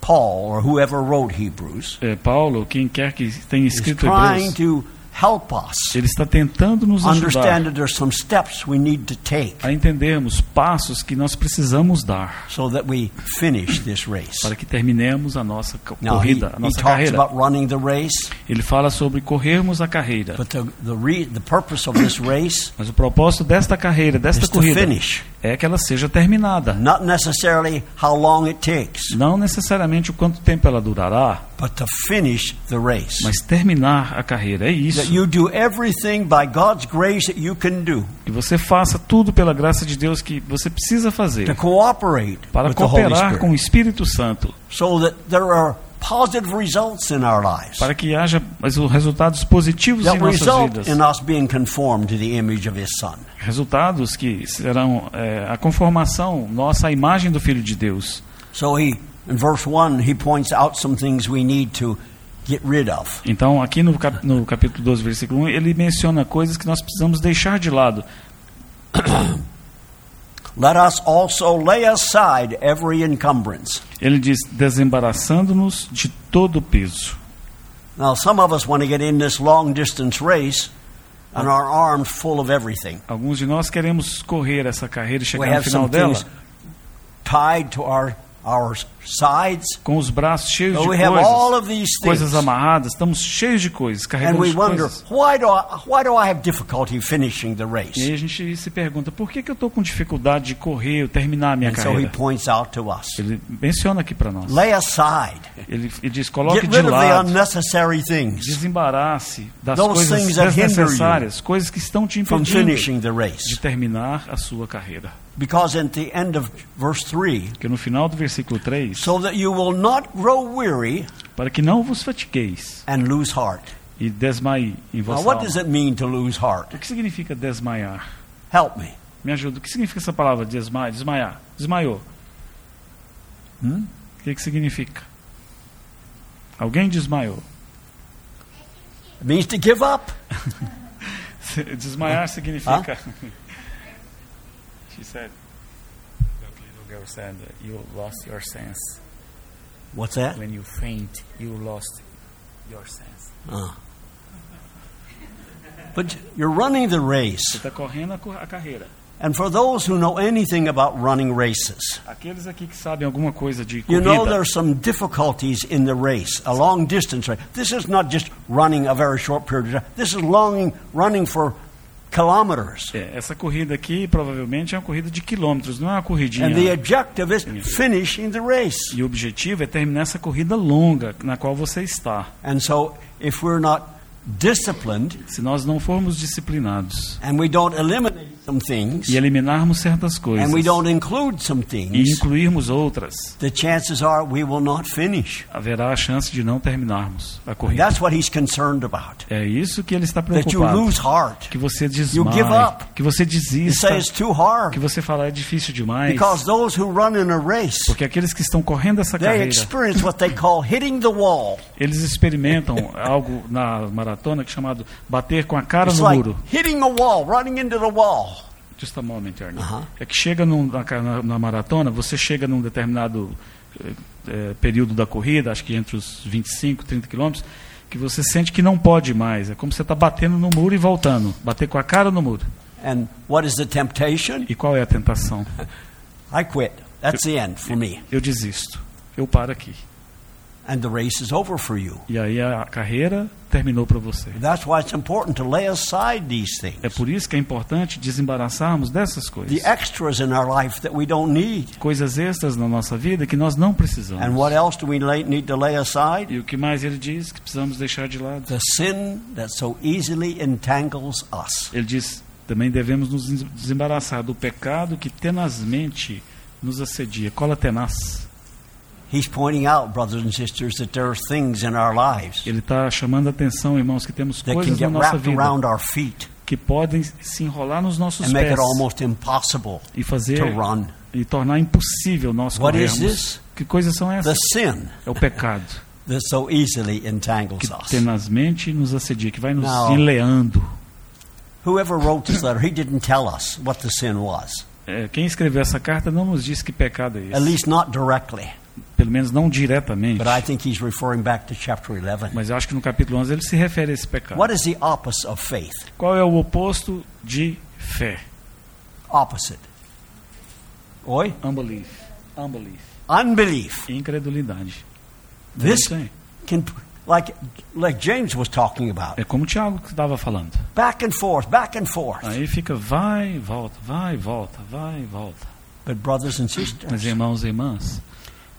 Paul or whoever wrote Hebrews é, Paulo, quem quer que tenha escrito trying Hebreus, to help us ele está tentando nos ajudar understand that there's some steps we need to take a entendermos passos que nós precisamos dar so that we finish this race. para que terminemos a nossa corrida, a nossa carreira. about running the race, Ele fala sobre corrermos a carreira. but the, the, re, the purpose of this race Mas o propósito desta carreira, desta corrida, finish, é que ela seja terminada. not necessarily how long it takes, Não necessariamente o quanto tempo ela durará, but to finish the race. mas terminar a carreira. É That isso. you do everything by God's grace that you can do Que você faça tudo pela graça de Deus que você precisa to fazer cooperate para with the Holy cooperar com o Espírito Santo, so that there are positive results in our lives para que haja resultados positivos em nossas vidas. in us being conformed to the image of His Son. Resultados que serão é, a conformação nossa à imagem do Filho de Deus. So he, in verse 1, he points out some things we need to get rid of. Então, aqui no, cap, no capítulo 12, versículo 1, ele menciona coisas que nós precisamos deixar de lado. Let us also lay aside every encumbrance. Ele diz: desembaraçando-nos de todo o peso. Now, some of us want to get in this long distance race and our arms full of everything. Alguns de nós queremos correr essa carreira e We chegar no have final dela tied to our, our sides. com os braços cheios So de coisas, coisas amarradas, estamos cheios de coisas, carregamos wonder, coisas. why E a gente se pergunta: por que, que eu estou com dificuldade de correr, ou terminar a minha And so carreira? us Ele menciona aqui para nós. lay aside, Ele, ele diz: coloque get de lado, desembarace das Those coisas desnecessárias, coisas que estão te impedindo de terminar a sua carreira. Because at the end of verse 3, Porque no final do versículo 3, so that you will not grow weary para que não vos fatigueis and lose heart. e desmaie em Now, what alma. does it mean to lose heart? O que significa desmaiar? Help me. Me ajuda. O que significa essa palavra desma desmaiar? Desmaiou. Hum? O que, que significa? Alguém desmaiou. It means to give up. Desmaiar significa. She said. Girl said you lost your sense. What's that? When you faint, you lost your sense. Ah. But you're running the Você race. está correndo a, carreira. And for those who know anything about running races, Aqueles aqui que sabem alguma coisa de you know there are some difficulties in the race, a long distance race. This is not just running a very short period of time. This is long running for kilometers. É, essa corrida aqui provavelmente é uma corrida de quilômetros, não é uma corridinha. And the objective is finishing the race. E o objetivo é terminar essa corrida longa na qual você está. And so if we're not disciplined Se nós não formos disciplinados and we don't eliminate some things e eliminarmos certas coisas and we don't include some e things, incluirmos outras, the chances are we will not finish. haverá a chance de não terminarmos a corrida. That's what he's concerned about. É isso que ele está That you preocupado. lose heart. Que você You give desmaie, up. que você You desista, say it's too hard. que você fala é difícil demais. Because those who run in a race, Porque aqueles que estão correndo essa they carreira, experience what they call hitting the wall. eles experimentam algo na maratona que é chamado bater com a cara It's no like muro. hitting a wall, running into the wall. Just a moment, Ernie. Aham. É que chega num- na, na- na maratona, você chega num determinado eh, eh, período da corrida, acho que entre os 25 e 30 quilômetros, que você sente que não pode mais. É como você está batendo no muro e voltando. Bater com a cara no muro. And what is the temptation? E qual é a tentação? I quit. That's the end for me. Eu desisto. Eu paro aqui. And the race is over for you. E aí a carreira terminou para você. That's why it's important to lay aside these things. É por isso que é importante desembaraçarmos dessas coisas. The extras in our life that we don't need. Coisas extras na nossa vida que nós não And precisamos. what else do we lay, need to lay aside? E o que mais ele diz que precisamos deixar de lado? The sin that so easily entangles us. Ele diz também devemos nos desembaraçar do pecado que tenazmente nos assedia. Cola tenaz. He's pointing out, brothers and sisters, that there are things in our lives Ele está chamando a atenção, irmãos, que temos that can coisas na nossa vida que podem se enrolar nos nossos and make pés it almost impossible e fazer to run. e tornar impossível nós What is corrermos. this? Que coisas são The essas? sin É o pecado that so easily entangles que us. tenazmente nos assedia, que vai nos Não. enleando. Whoever wrote this letter, he didn't tell us what the sin was, É, quem escreveu essa carta não nos diz que pecado é at esse, least not directly. Pelo menos não diretamente. But I think he's referring back to chapter 11. Mas eu acho que no capítulo 11 ele se refere a esse pecado. What is the opposite of faith? Qual é o oposto de fé? Opposite. Oi? Unbelief. Unbelief. Unbelief. Incredulidade. É This can, like, like James was talking about, É como o Tiago que estava falando. back and forth, back and forth. Aí fica vai, volta, vai, volta, vai, volta. But brothers and Mas sisters, irmãos e irmãs,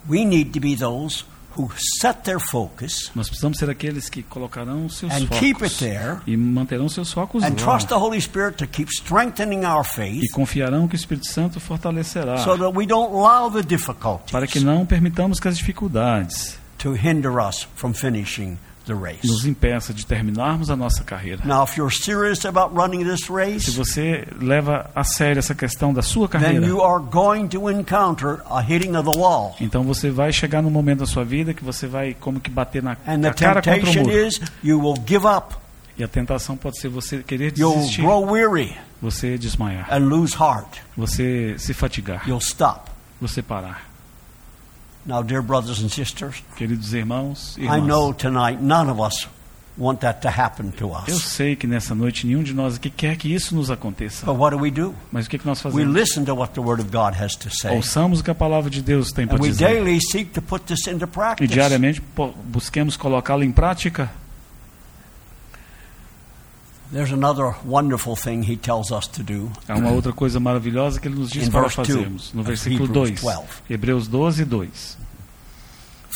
we need to be those who set their focus nós precisamos ser aqueles que colocarão seus and keep it focos there e manterão seus focos and lá. trust the Holy Spirit to keep strengthening our faith E confiarão que o Espírito Santo fortalecerá so that we don't allow the para que difficulties não permitamos que as dificuldades to hinder us from finishing the race. nos impeçam de terminarmos a nossa carreira. Now, if you're serious about running this Se race, você leva a sério essa questão da sua then carreira, you are going to encounter a hitting of the wall. então você vai chegar num momento da sua vida que você vai como que bater na And the a cara contra o muro. is you will give up, E a tentação pode ser você querer you'll desistir, grow weary você desmaiar, and lose heart. você se fatigar, You'll stop. você parar. Now, dear brothers and sisters, Queridos irmãos e I know irmãs, tonight none of us want that to happen to eu us. sei que nessa noite nenhum de nós aqui quer que isso nos aconteça. But what do we do? Mas o que, que nós We fazemos? listen to what the Word of God has to say. Ouçamos o que a palavra de Deus tem para And we dizer. daily seek to put this into E practice. diariamente busquemos colocá-lo em prática. There's another wonderful thing he tells us to do. Há uma outra coisa maravilhosa que ele nos diz In para fazermos. No versículo Hebrews 2. 12. Hebreus 12, 2.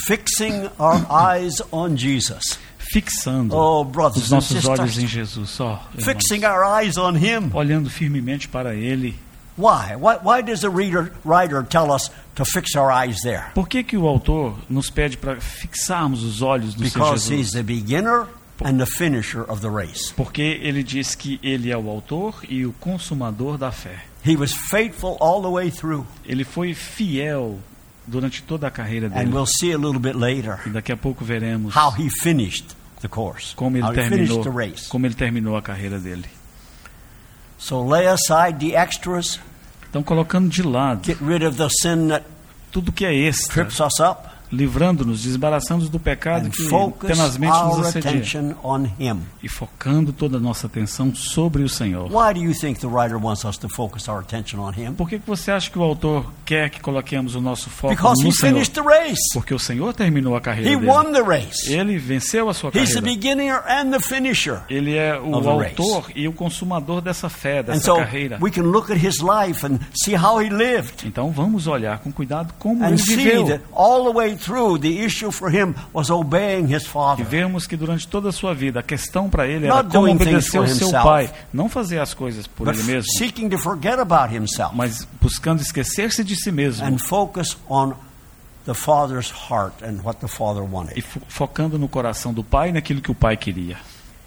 Fixing our eyes on Jesus. Fixando Oh, brothers os nossos olhos em. Jesus. Só. irmãos. Fixing our eyes on Him. Olhando firmemente para Ele. Why? Why, why does the reader, writer tell us to fix our eyes there? Por que, que o autor nos pede para fixarmos os olhos no Senhor Because Jesus? He's the beginner and the finisher of the race. Porque ele diz que ele é o autor e o consumador da fé. He was faithful all the way through. Ele foi fiel durante toda a carreira And dele. we'll see a little bit later E daqui a pouco veremos how he finished the course, como ele how he finished terminou, the race. como ele terminou a carreira dele. So lay aside the extras, Então colocando de lado get rid of the sin that tudo que é extra, trips us up, livrando-nos, desembaraçando-nos do pecado que tenazmente nos assedia attention on Him. e focando toda a nossa atenção sobre o Senhor. Why do you think the writer wants us to focus our attention on Him? Por que, que você acha que o autor quer que coloquemos o nosso foco Because no He Senhor? finished the race. Porque o Senhor terminou a carreira He dele. won the race. Ele venceu a sua He's the carreira. beginner and the finisher. Ele é o the race. autor e o consumador dessa fé, dessa so carreira. we can look at His life and see how He lived. Então vamos olhar com cuidado como And ele viveu. all the way through, the issue for him was obeying his E father. vemos que durante toda a sua vida a questão para ele era Not como obedecer ao seu pai, não fazer as coisas por ele mesmo, seeking to forget about himself mas buscando esquecer-se de si mesmo and focus on the father's heart and what the father e wanted. fo- focando no coração do pai e naquilo que o pai queria.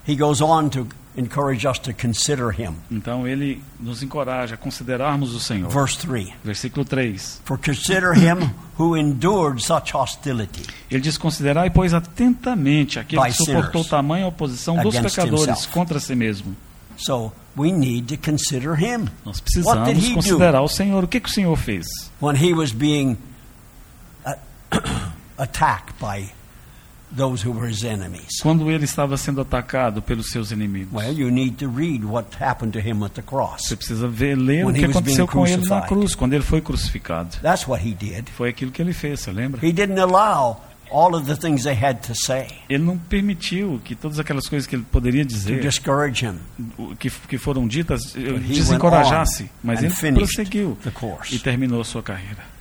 He goes on to encourage us to consider him. Então ele nos encoraja a considerarmos o Senhor. Verse 3 Versículo 3. For consider him who endured such hostility Ele diz: Considerai, pois, atentamente aquele que suportou tamanha oposição dos pecadores himself. contra si mesmo. So we need to consider him. Nós What did precisamos he do? considerar o Senhor. O que, que o Senhor fez? When he was being uh, attacked by those who were his enemies. quando ele estava sendo atacado pelos seus inimigos. Well, you need to read what happened to him at the cross. Você precisa ver, ler o When que he was aconteceu com ele na cruz, quando ele foi crucificado. That's what he did. Foi aquilo que ele fez, você lembra? He didn't allow all of the things they had to say Ele não permitiu que todas aquelas coisas que ele poderia to dizer, discourage him. o- que, que foram ditas, eh, desencorajasse. Mas ele prosseguiu the e terminou sua carreira.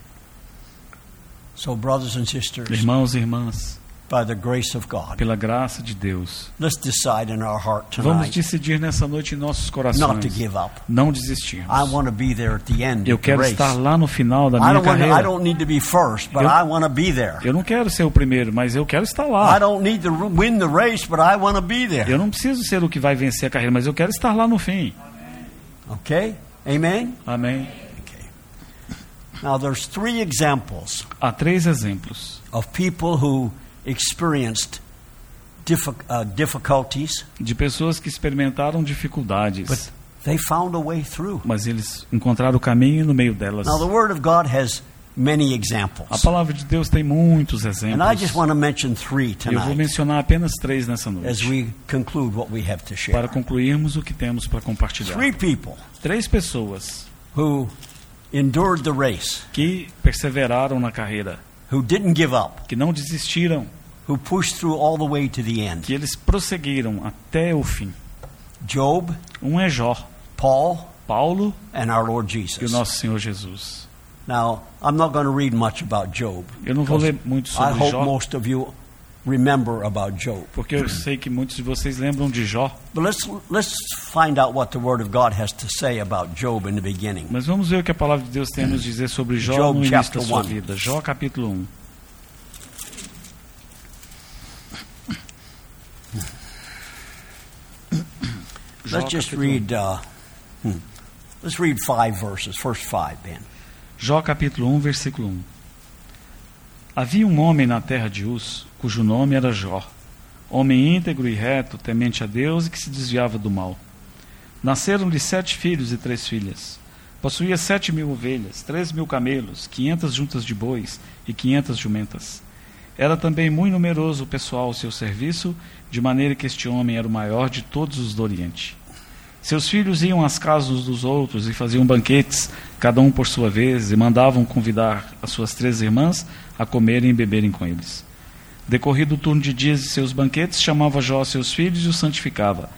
So, brothers and sisters, Irmãos e irmãs, by the grace of God, pela graça de Deus, let's decide in our heart vamos tonight decidir nessa noite em nossos not to corações give up. não desistirmos. I want to be there at the end Eu quero race. estar lá no final da I minha to, I carreira. don't need to be first, but Eu- I want to be there. Eu não quero ser o primeiro, mas eu quero estar I lá. don't need to win the race, but I want to be there. Eu não preciso ser o que vai vencer a carreira, mas eu quero estar lá no fim. Okay? Amen? Amém. Okay. Now, there's three examples Há três exemplos of people who experienced uh, difficulties, de pessoas que experimentaram but dificuldades, they found a way through. mas eles encontraram o caminho no meio delas. Now, the Word of God has many A examples. palavra de Deus tem muitos And I exemplos. just want to mention three E eu vou tonight mencionar apenas três nessa as noite, we conclude what we have to para share. concluirmos o que temos para compartilhar. Three people Três pessoas who endured the race, que perseveraram na carreira, who didn't give up, que não desistiram, who pushed through all the way to the end. que eles prosseguiram até o fim. Job, Um é Jó, Paul, Paulo and our Lord e o Jesus. nosso Senhor Jesus. Now, I'm not going to read much about Job. Eu não vou ler muito I sobre hope Jó, most of you remember about Job. porque eu sei que muitos de vocês lembram de Jó. But let's let's find out what the Word of God has to say about Job in the beginning. Mas vamos ver o que a palavra de Deus tem a nos dizer sobre Jó Job no início da sua one. vida. Jó capítulo 1. Jó, Let's just capítulo 1. read. Uh, hmm. Let's read five verses. First five, Ben. Jó capítulo 1, versículo 1. Havia um homem na terra de Uz, cujo nome era Jó, homem íntegro e reto, temente a Deus e que se desviava do mal. Nasceram-lhe sete filhos e três filhas. Possuía sete mil ovelhas, três mil camelos, quinhentas juntas de bois e quinhentas jumentas. Era também muito numeroso o pessoal ao seu serviço, de maneira que este homem era o maior de todos os do Oriente. Seus filhos iam às casas dos outros e faziam banquetes, cada um por sua vez, e mandavam convidar as suas três irmãs a comerem e beberem com eles. Decorrido o turno de dias de seus banquetes, chamava Jó seus filhos e os santificava.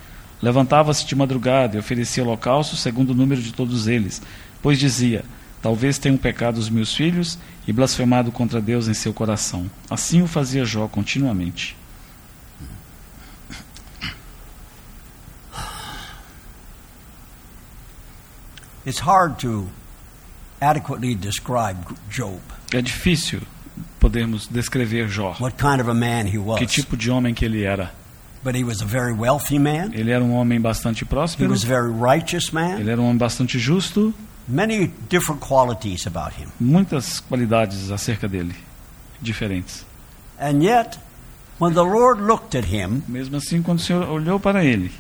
Levantava-se de madrugada e oferecia holocausto segundo o número de todos eles, pois dizia: Talvez tenham pecado os meus filhos e blasfemado contra Deus em seu coração. Assim o fazia Jó continuamente. É difícil podermos descrever Jó, what kind of a man he que was. tipo de homem que ele era. But he was a very wealthy man. Ele era um homem bastante He próspero, was a very righteous man. ele era um homem bastante justo, Many different qualities about him. muitas qualidades acerca dele, diferentes. And yet, when the Lord looked at him, Mesmo assim, quando o Senhor olhou para ele,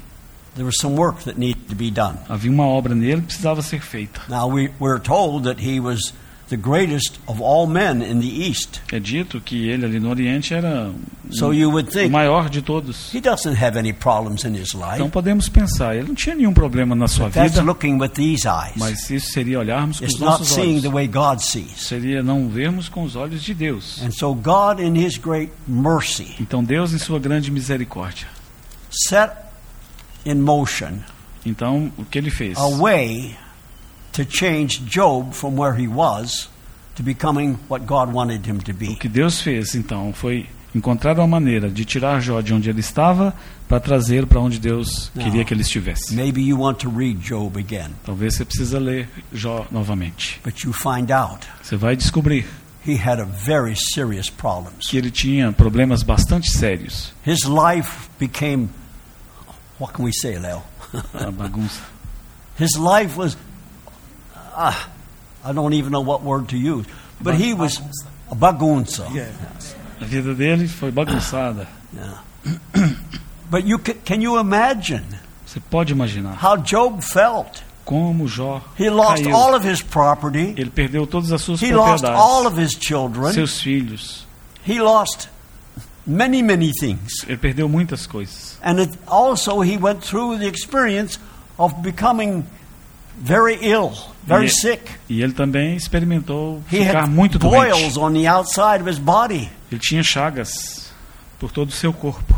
there was some work that needed to be done. havia uma obra nele que precisava ser feita. Now, we, we're told that he was the greatest of all men in the East. É dito que ele ali no Oriente era So you would o think maior de todos. he doesn't have any problems in his life. Então podemos pensar, ele não tinha nenhum problema na sua That's vida, looking with these eyes. mas isso seria olharmos com It's os not nossos seeing olhos. the way God sees. Seria não vermos com os olhos de Deus. And so God, in his great mercy, Então Deus, em sua grande misericórdia, set in motion então o que ele fez? a way to change Job from where he was to becoming what God wanted him to O be. que Deus fez, então, foi encontrar uma maneira de tirar Jó de onde ele estava para trazer para onde Deus Não. queria que ele estivesse. Maybe you want to read Job again, Talvez você precisa ler Jó novamente. but you find out Você vai descobrir he had a very serious problems. que ele tinha problemas bastante sérios. His life became what can we say, Leo? A bagunça. His life was ah, I don't even know what word to use, but he was a bagunça. A vida dele foi bagunçada. Yeah. but you can, can you imagine Você pode imaginar how Job felt? como Jó He lost caiu. all of his property. Ele perdeu todas as suas He lost all propriedades, of his children. seus filhos. He lost many, many things. Ele perdeu muitas coisas. And it, also, he went through the experience of becoming very ill, very E- sick. E ele também experimentou He ficar had muito boils doente. on the outside of his body. Ele tinha chagas por todo o seu corpo.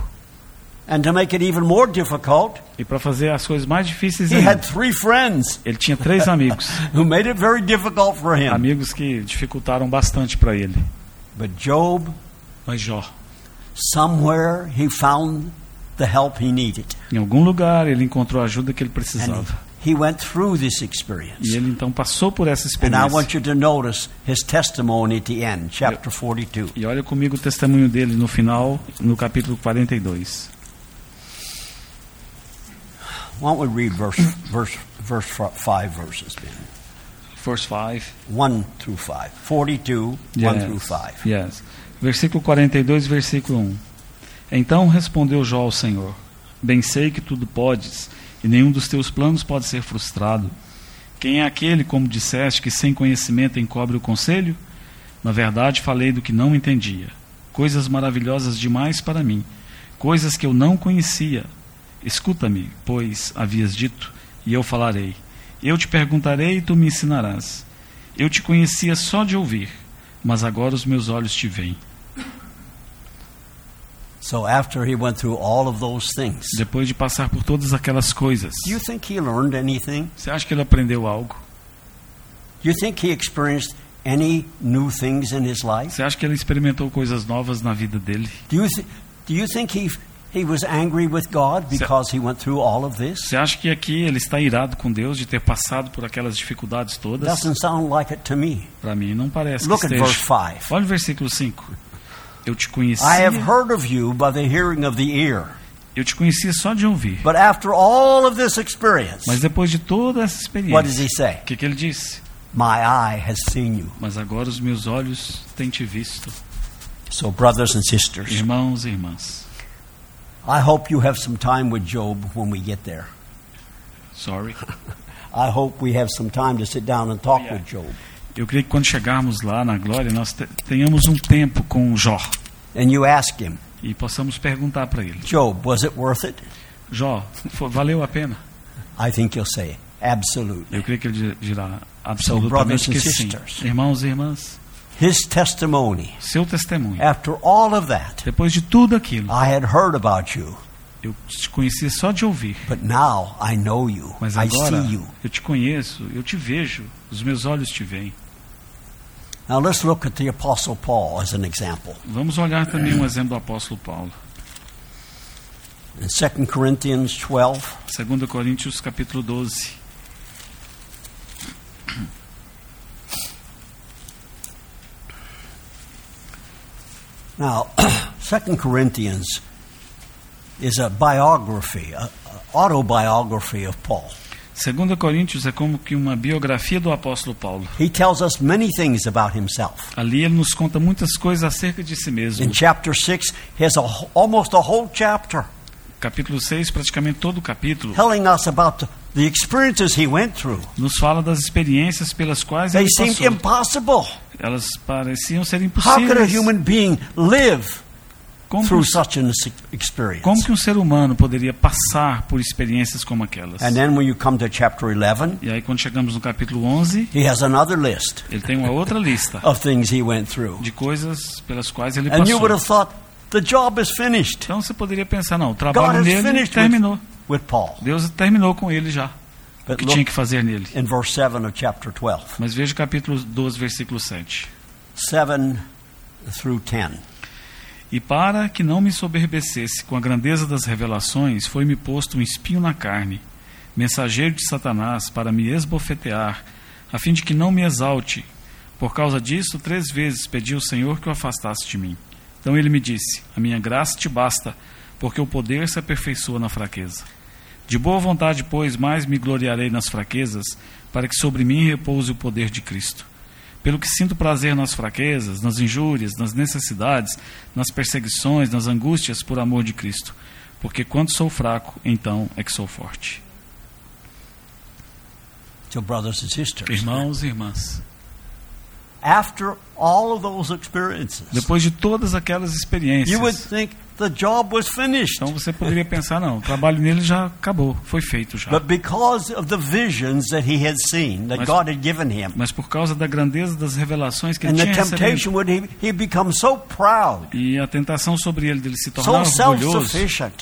And to make it even more difficult, E para fazer as coisas mais difíceis he ainda, had three friends ele tinha três amigos. who made it very difficult for him. amigos que dificultaram bastante para ele. But Job, Mas Jó, somewhere he found the help he needed. em algum lugar, ele encontrou a ajuda que ele precisava. He went through this experience. E ele então passou por essa And I experiência. want you to notice his testimony at the end, chapter 42. E olha comigo o testemunho dele no final, no capítulo 42. Why don't we read verse, verse, verse f- five verses, Ben? Verse 5. 1 through 5. 42, 1 through 5. Yes. Versículo 42, versículo 1. Então respondeu Jó ao Senhor: Bem sei que tudo podes, e nenhum dos teus planos pode ser frustrado. Quem é aquele, como disseste, que sem conhecimento encobre o conselho? Na verdade, falei do que não entendia. Coisas maravilhosas demais para mim, coisas que eu não conhecia. Escuta-me, pois havias dito, e eu falarei. Eu te perguntarei e tu me ensinarás. Eu te conhecia só de ouvir, mas agora os meus olhos te veem. So after he went through all of those things, Depois de passar por todas aquelas coisas, do you think he learned anything? você acha que ele aprendeu algo? You think he experienced any new things in his life? Você acha que ele experimentou coisas novas na vida dele? Do you, th- do you think he, he was angry with God because he went through all of this? Você acha que aqui ele está irado com Deus de ter passado por aquelas dificuldades todas? Doesn't sound like it to me. Para mim, não parece Look que at verse 5. Olha o versículo 5. Eu te I conhecia, have heard of you by the hearing of the ear. eu te conhecia só de ouvir. But after all of this experience, Mas depois de toda essa what does experiência, he say? o que, que ele disse? My eye has seen you. Mas agora os meus olhos têm te visto. So, brothers and sisters, Irmãos e irmãs. I hope you have some time with Job when we get there. Sorry. I hope we have some time to sit down and talk Yeah. with Job. Eu creio que quando chegarmos lá na glória, nós te- tenhamos um tempo com Jó And you ask him, e possamos perguntar para ele: Job, was it worth it? Jó, valeu a pena? I think he'll say, absolutely. Eu creio que ele di- dirá absolutamente and que sim. sisters. Irmãos e irmãs, His testimony, seu testemunho. after all of that, Depois de tudo aquilo, I had heard about you, eu te conhecia só de ouvir. but now I know you. Mas I agora see you. eu te conheço, eu te vejo, os meus olhos te veem. Now let's look at the Apostle Paul as an example. Vamos olhar também um exemplo do apóstolo Paulo. In 2 Corinthians 12, 2 Coríntios capítulo 12. Now, 2 Corinthians is a biography, a, a autobiography of Paul. 2 Coríntios é como que uma biografia do apóstolo Paulo. He tells us many things about himself. Ali ele nos conta muitas coisas acerca de si mesmo. In chapter 6, he has a, almost a whole chapter Capítulo 6, praticamente todo o capítulo, telling us about the, experiences he went through. nos fala das experiências pelas quais They ele seemed passou. impossible. Elas pareciam ser How could a impossíveis. human being live Como que, through such an ex- experience? como que um ser humano poderia passar por experiências como aquelas? And then when you come to chapter 11, E aí quando chegamos no capítulo 11, he has another list ele tem uma outra lista of things he went through. de coisas pelas quais ele And you would passou. have thought, the job is finished. Então você poderia pensar, não, o God trabalho has dele terminou. with, with Paul. Deus terminou com ele já, o But que tinha look que fazer nele. in verse 7 of chapter 12. Mas veja o capítulo 12, versículo 7. 7 through 10. E para que não me soberbecesse com a grandeza das revelações, foi-me posto um espinho na carne, mensageiro de Satanás, para me esbofetear, a fim de que não me exalte. Por causa disso, três vezes pedi ao Senhor que o afastasse de mim. Então ele me disse: A minha graça te basta, porque o poder se aperfeiçoa na fraqueza. De boa vontade, pois, mais me gloriarei nas fraquezas, para que sobre mim repouse o poder de Cristo. Pelo que sinto prazer nas fraquezas, nas injúrias, nas necessidades, nas perseguições, nas angústias por amor de Cristo. Porque quando sou fraco, então é que sou forte. So, brothers and sisters, Irmãos e irmãs, after all of those experiences, Depois de todas aquelas experiências. you would think the job was finished. Então você poderia pensar, não, o trabalho nele já acabou, foi feito já. But because of the visions that he had seen, that Mas- God had given him, Mas por causa da grandeza das revelações que and ele the tinha recebido, temptation would he he become so proud, e a tentação sobre ele dele se tornar So orgulhoso,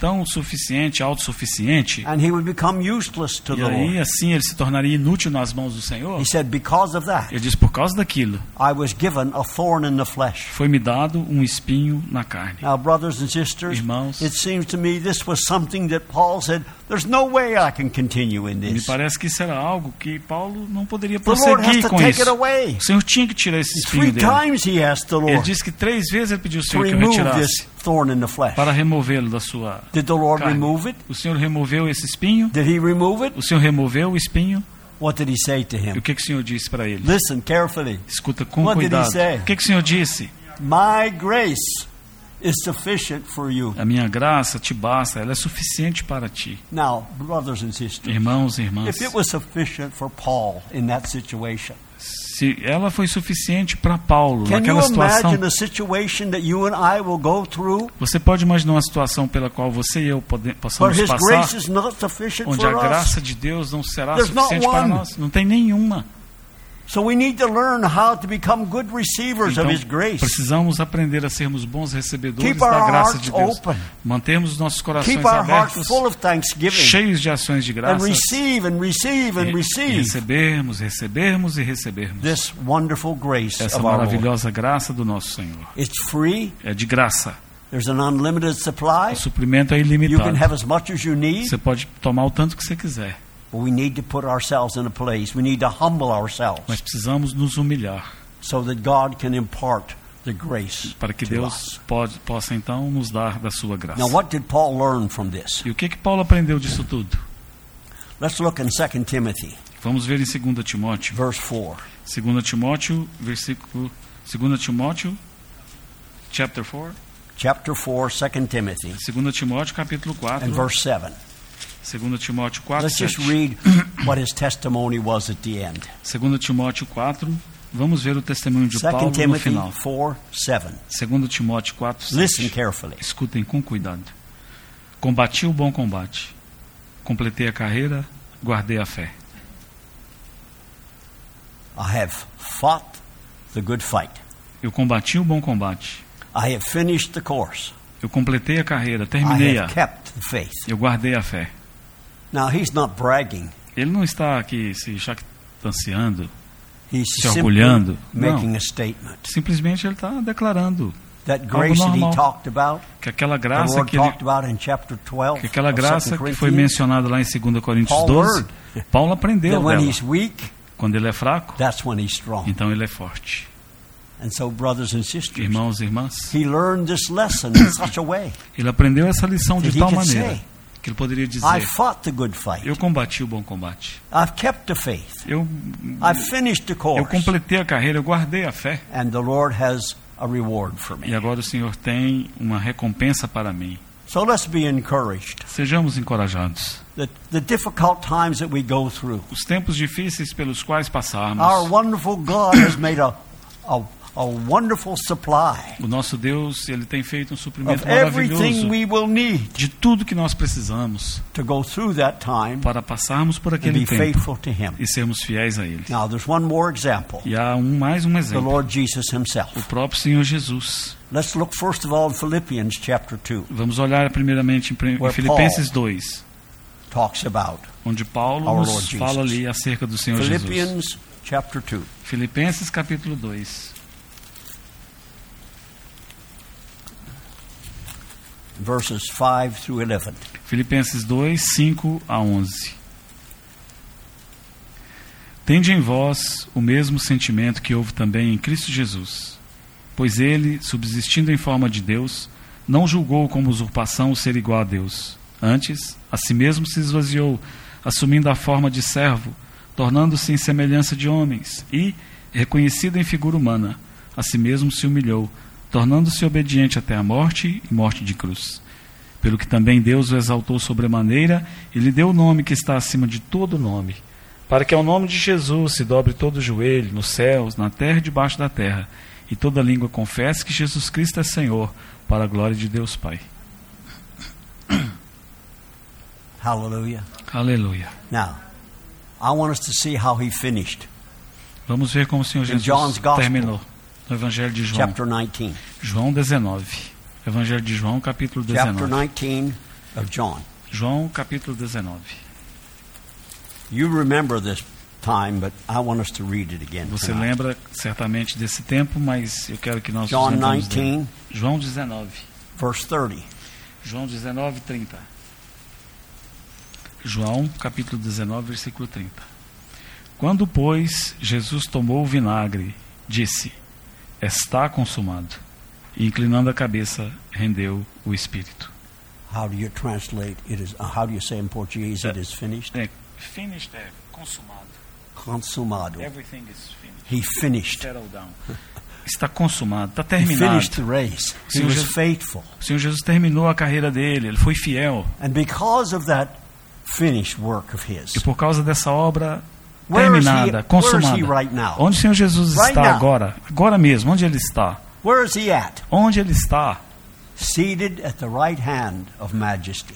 tão suficiente, autossuficiente, and he would become useless to e the aí Lord. assim ele se tornaria inútil nas mãos do Senhor. He said, Because of that, Ele diz, por causa daquilo, I was given a thorn in the flesh. foi-me dado um espinho na carne. Now, brothers and sisters, Irmãos. it seems to me this was something that Paul said, There's no way I can continue in Me this. parece que isso era algo que Paulo não poderia The Lord has prosseguir to com take isso. it away. O Senhor tinha que tirar esse espinho dele. times he asked the Ele Lord disse que três vezes ele pediu ao Senhor que retirasse this thorn in the flesh. para removê-lo da sua Did the Lord carne. remove it? O Senhor removeu esse espinho? Did he remove it? O Senhor removeu o espinho? What did he say to E him? o que, que o Senhor disse para ele? Listen carefully. Escuta com What did he cuidado. say? O que, que o Senhor disse? My grace is sufficient for you. A minha graça te basta, ela é suficiente para ti. Now, brothers and sisters, Irmãos e irmãs, if it was sufficient for Paul in that situation, se ela foi suficiente para Paulo can naquela situação, você pode imaginar uma situação pela qual você e eu pode, possamos passar, onde a graça de Deus não será There's suficiente para nós? Não tem nenhuma. Então, precisamos aprender a sermos bons recebedores Keep da graça de Deus. open. Mantermos os nossos corações Keep our hearts abertos, full of thanksgiving cheios de ações de and graça. receive and receive and E- e receive recebermos, recebermos e recebermos this wonderful grace essa maravilhosa graça do nosso Senhor. It's free. É de graça. There's an unlimited supply. O suprimento é You can ilimitado. have as much as you need. Você pode tomar o tanto que você quiser, we need to put ourselves in a place. We need to humble ourselves mas precisamos nos humilhar so that God can impart the grace para que Deus us. pode, possa então nos dar da sua graça. Now, what did Paul learn from this? E o que que Paulo aprendeu disso tudo? Let's look in 2 Timothy, Vamos ver em 2 Timóteo. verse 4. 2 Timóteo, versículo 2 Timóteo chapter 4, Chapter 4, 2 Timothy, 2 Timóteo capítulo 4, and verse 7. 2 Timóteo 4, Let's just 7. read what his testimony was at the end. 2 Timóteo 4, vamos ver o testemunho de 2 Paulo no final. 4, 7. 2 Timóteo 4, 7. Listen carefully. Escutem com cuidado. Combati o bom combate, completei a carreira, guardei a fé. I have fought the good fight. Eu combati o bom combate, I have finished the course. eu completei a carreira, I terminei-a, have kept the faith. eu guardei a fé. Now, he's not bragging. Ele não está aqui se jactanciando, He's Se orgulhando. making a statement. simplesmente ele está declarando That grace that he normal. talked about, que aquela graça que, ele, talked about in chapter 12 que aquela graça 2 que foi mencionada lá em 2 Coríntios Paul 12, learned Paulo aprendeu that dela. he's weak, Quando ele é fraco, that's when he's strong. então ele é forte. And so, brothers and sisters, Irmãos e irmãs, he learned this lesson in such a way ele aprendeu essa lição de that he tal maneira say, que ele poderia I dizer: fought the good fight. Eu combati o bom combate. I've kept the faith. Eu, I've finished the eu course. completei a carreira, eu guardei a fé. And the Lord has a reward for E me. agora o Senhor tem uma recompensa para mim. So let's be encouraged. Sejamos encorajados. The, the difficult times that we go through, Os tempos difíceis pelos quais passarmos, our wonderful God has made a, a, a wonderful supply o nosso Deus ele tem feito um suprimento maravilhoso de tudo que nós precisamos to go through that time para passarmos por aquele tempo e sermos fiéis a Ele. Now, there's one more example E há um, mais um the exemplo. Lord Jesus O Himself. próprio Senhor Jesus. Let's look first of all in Philippians chapter 2, Vamos olhar primeiramente em, Filipenses 2, talks about onde Paulo nos Jesus. fala ali acerca do Senhor Jesus. Philippians chapter 2. Filipenses capítulo 2, verses 5 through 11. Filipenses 2, 5 a 11. Tende em vós o mesmo sentimento que houve também em Cristo Jesus, pois ele, subsistindo em forma de Deus, não julgou como usurpação o ser igual a Deus. Antes, a si mesmo se esvaziou, assumindo a forma de servo, tornando-se em semelhança de homens, e, reconhecido em figura humana, a si mesmo se humilhou, tornando-se obediente até a morte e morte de cruz. Pelo que também Deus o exaltou sobremaneira e lhe deu o nome que está acima de todo nome, para que ao nome de Jesus se dobre todo o joelho, nos céus, na terra e debaixo da terra, e toda língua confesse que Jesus Cristo é Senhor, para a glória de Deus Pai. Hallelujah. Aleluia. Now, I want us to see how he finished. Vamos ver como o Senhor Jesus terminou. No Evangelho de João. Chapter 19. João 19. Evangelho de João, capítulo Chapter 19. 19 of John. João, capítulo 19. You remember this time, but I want us to read it again. Você tonight. lembra certamente desse tempo, mas eu quero que nós John nos lembremos dele. 19, João 19. verse 30. João 19, 30. João, capítulo 19, versículo 30. Quando, pois, Jesus tomou o vinagre, disse: Está consumado. E inclinando a cabeça, rendeu o espírito. How do you translate it? Is uh, how do you say in Portuguese? It is finished. É, finished é consumado. Consumado. Everything is finished. He finished. Settle down. Está consumado, está He terminado. finished the race. He Senhor was Jesus- faithful, O Senhor Jesus terminou a carreira dele, ele foi fiel. and because of that finished work of His, E por causa dessa obra he- terminada, consumada, onde o Senhor Jesus está agora? Agora mesmo, onde ele está? where is He at? Onde ele está?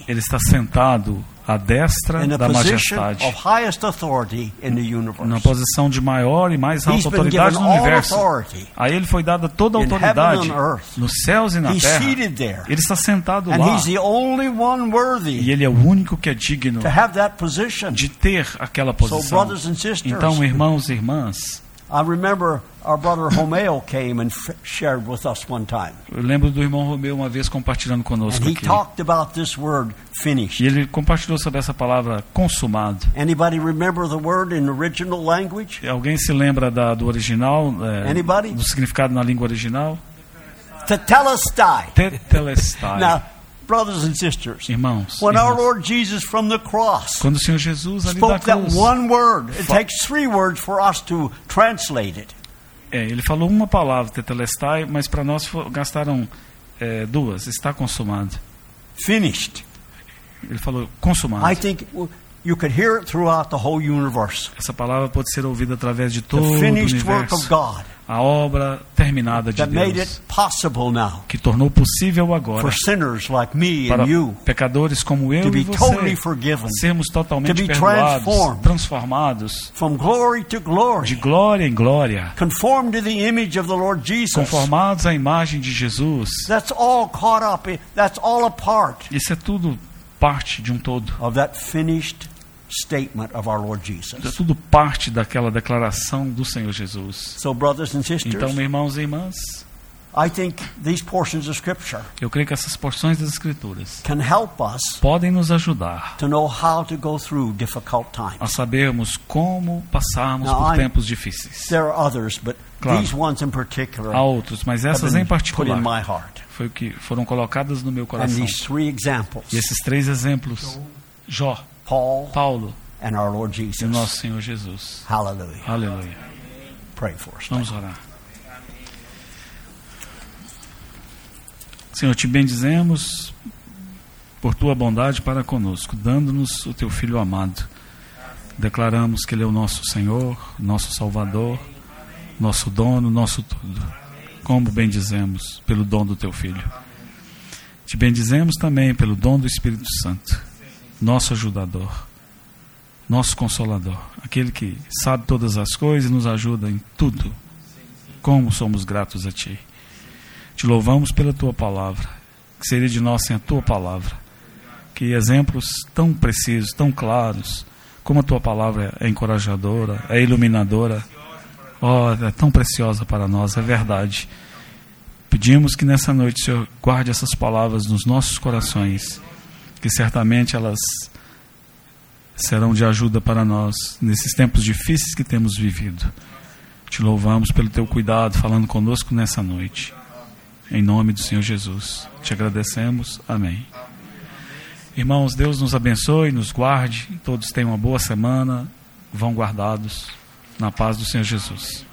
Ele está sentado à destra da majestade, na posição de maior e mais alta autoridade no universo. A ele foi dada toda a autoridade nos céus e na terra. Ele está sentado lá He's the only one e worthy ele é o único que é digno to have that position. de ter aquela posição. Então, irmãos e irmãs, I remember our brother Homeo came and shared with us one time, eu lembro do irmão Romeu uma vez compartilhando conosco and he aqui. talked about this word "finished." E ele compartilhou sobre essa palavra consumado. Anybody remember the word in original language? Alguém se lembra da, do original, é, Anybody? do significado na língua original? Tetelestai. Tetelestai. Now, brothers and sisters, Irmãos, when our irmãs, Lord Jesus from the cross quando o Senhor Jesus ali da spoke that cruz, one word, it takes three words for us to translate it. é, ele falou uma palavra, tetelestai, mas para nós gastaram é, duas, está consumado. Finished. Ele falou consumado. I think you could hear it throughout the whole universe. Essa palavra pode ser ouvida através de todo o finished work of universo. A obra terminada de that made Deus, it possible now que tornou possível agora for sinners like me para and you pecadores como eu to e be totally você forgiven sermos totalmente to be perdoados, transformados from glory to de glory, glória em glória, conformed to the image of the Lord Jesus. conformados à imagem de Jesus. That's all caught up. in- That's all a part Isso é tudo parte de um todo. Statement of our Lord Isso é Jesus. tudo parte daquela declaração do Senhor Jesus. So, brothers and sisters, Então, meus irmãos e irmãs, I think these portions of Scripture eu creio que essas porções das Escrituras can help us podem nos ajudar to know how to go through difficult a times. sabermos como passarmos Now, por I- tempos difíceis. There are others, but Claro. these ones in particular Há outros, mas essas em put in particular my heart. foi o que foram colocadas no meu And coração. these three examples, E esses três exemplos, Jó, Paul Paulo and our Lord e o Jesus. nosso Senhor Jesus. Hallelujah. Aleluia. Pray for us. Vamos orar. Senhor, te bendizemos por tua bondade para conosco, dando-nos o teu Filho amado. Declaramos que Ele é o nosso Senhor, nosso Salvador, nosso dono, nosso tudo. Como bendizemos pelo dom do teu Filho. Te bendizemos também pelo dom do Espírito Santo, nosso ajudador, nosso consolador, aquele que sabe todas as coisas e nos ajuda em tudo. Como somos gratos a Ti. Te louvamos pela Tua palavra, que seria de nós sem a Tua palavra. Que exemplos tão precisos, tão claros, como a Tua palavra é encorajadora, é iluminadora, oh, é tão preciosa para nós, é verdade. Pedimos que nessa noite Senhor guarde essas palavras nos nossos corações, que certamente elas serão de ajuda para nós nesses tempos difíceis que temos vivido. Te louvamos pelo teu cuidado falando conosco nessa noite. Em nome do Senhor Jesus. Te agradecemos. Amém. Irmãos, Deus nos abençoe, nos guarde. Todos tenham uma boa semana. Vão guardados na paz do Senhor Jesus.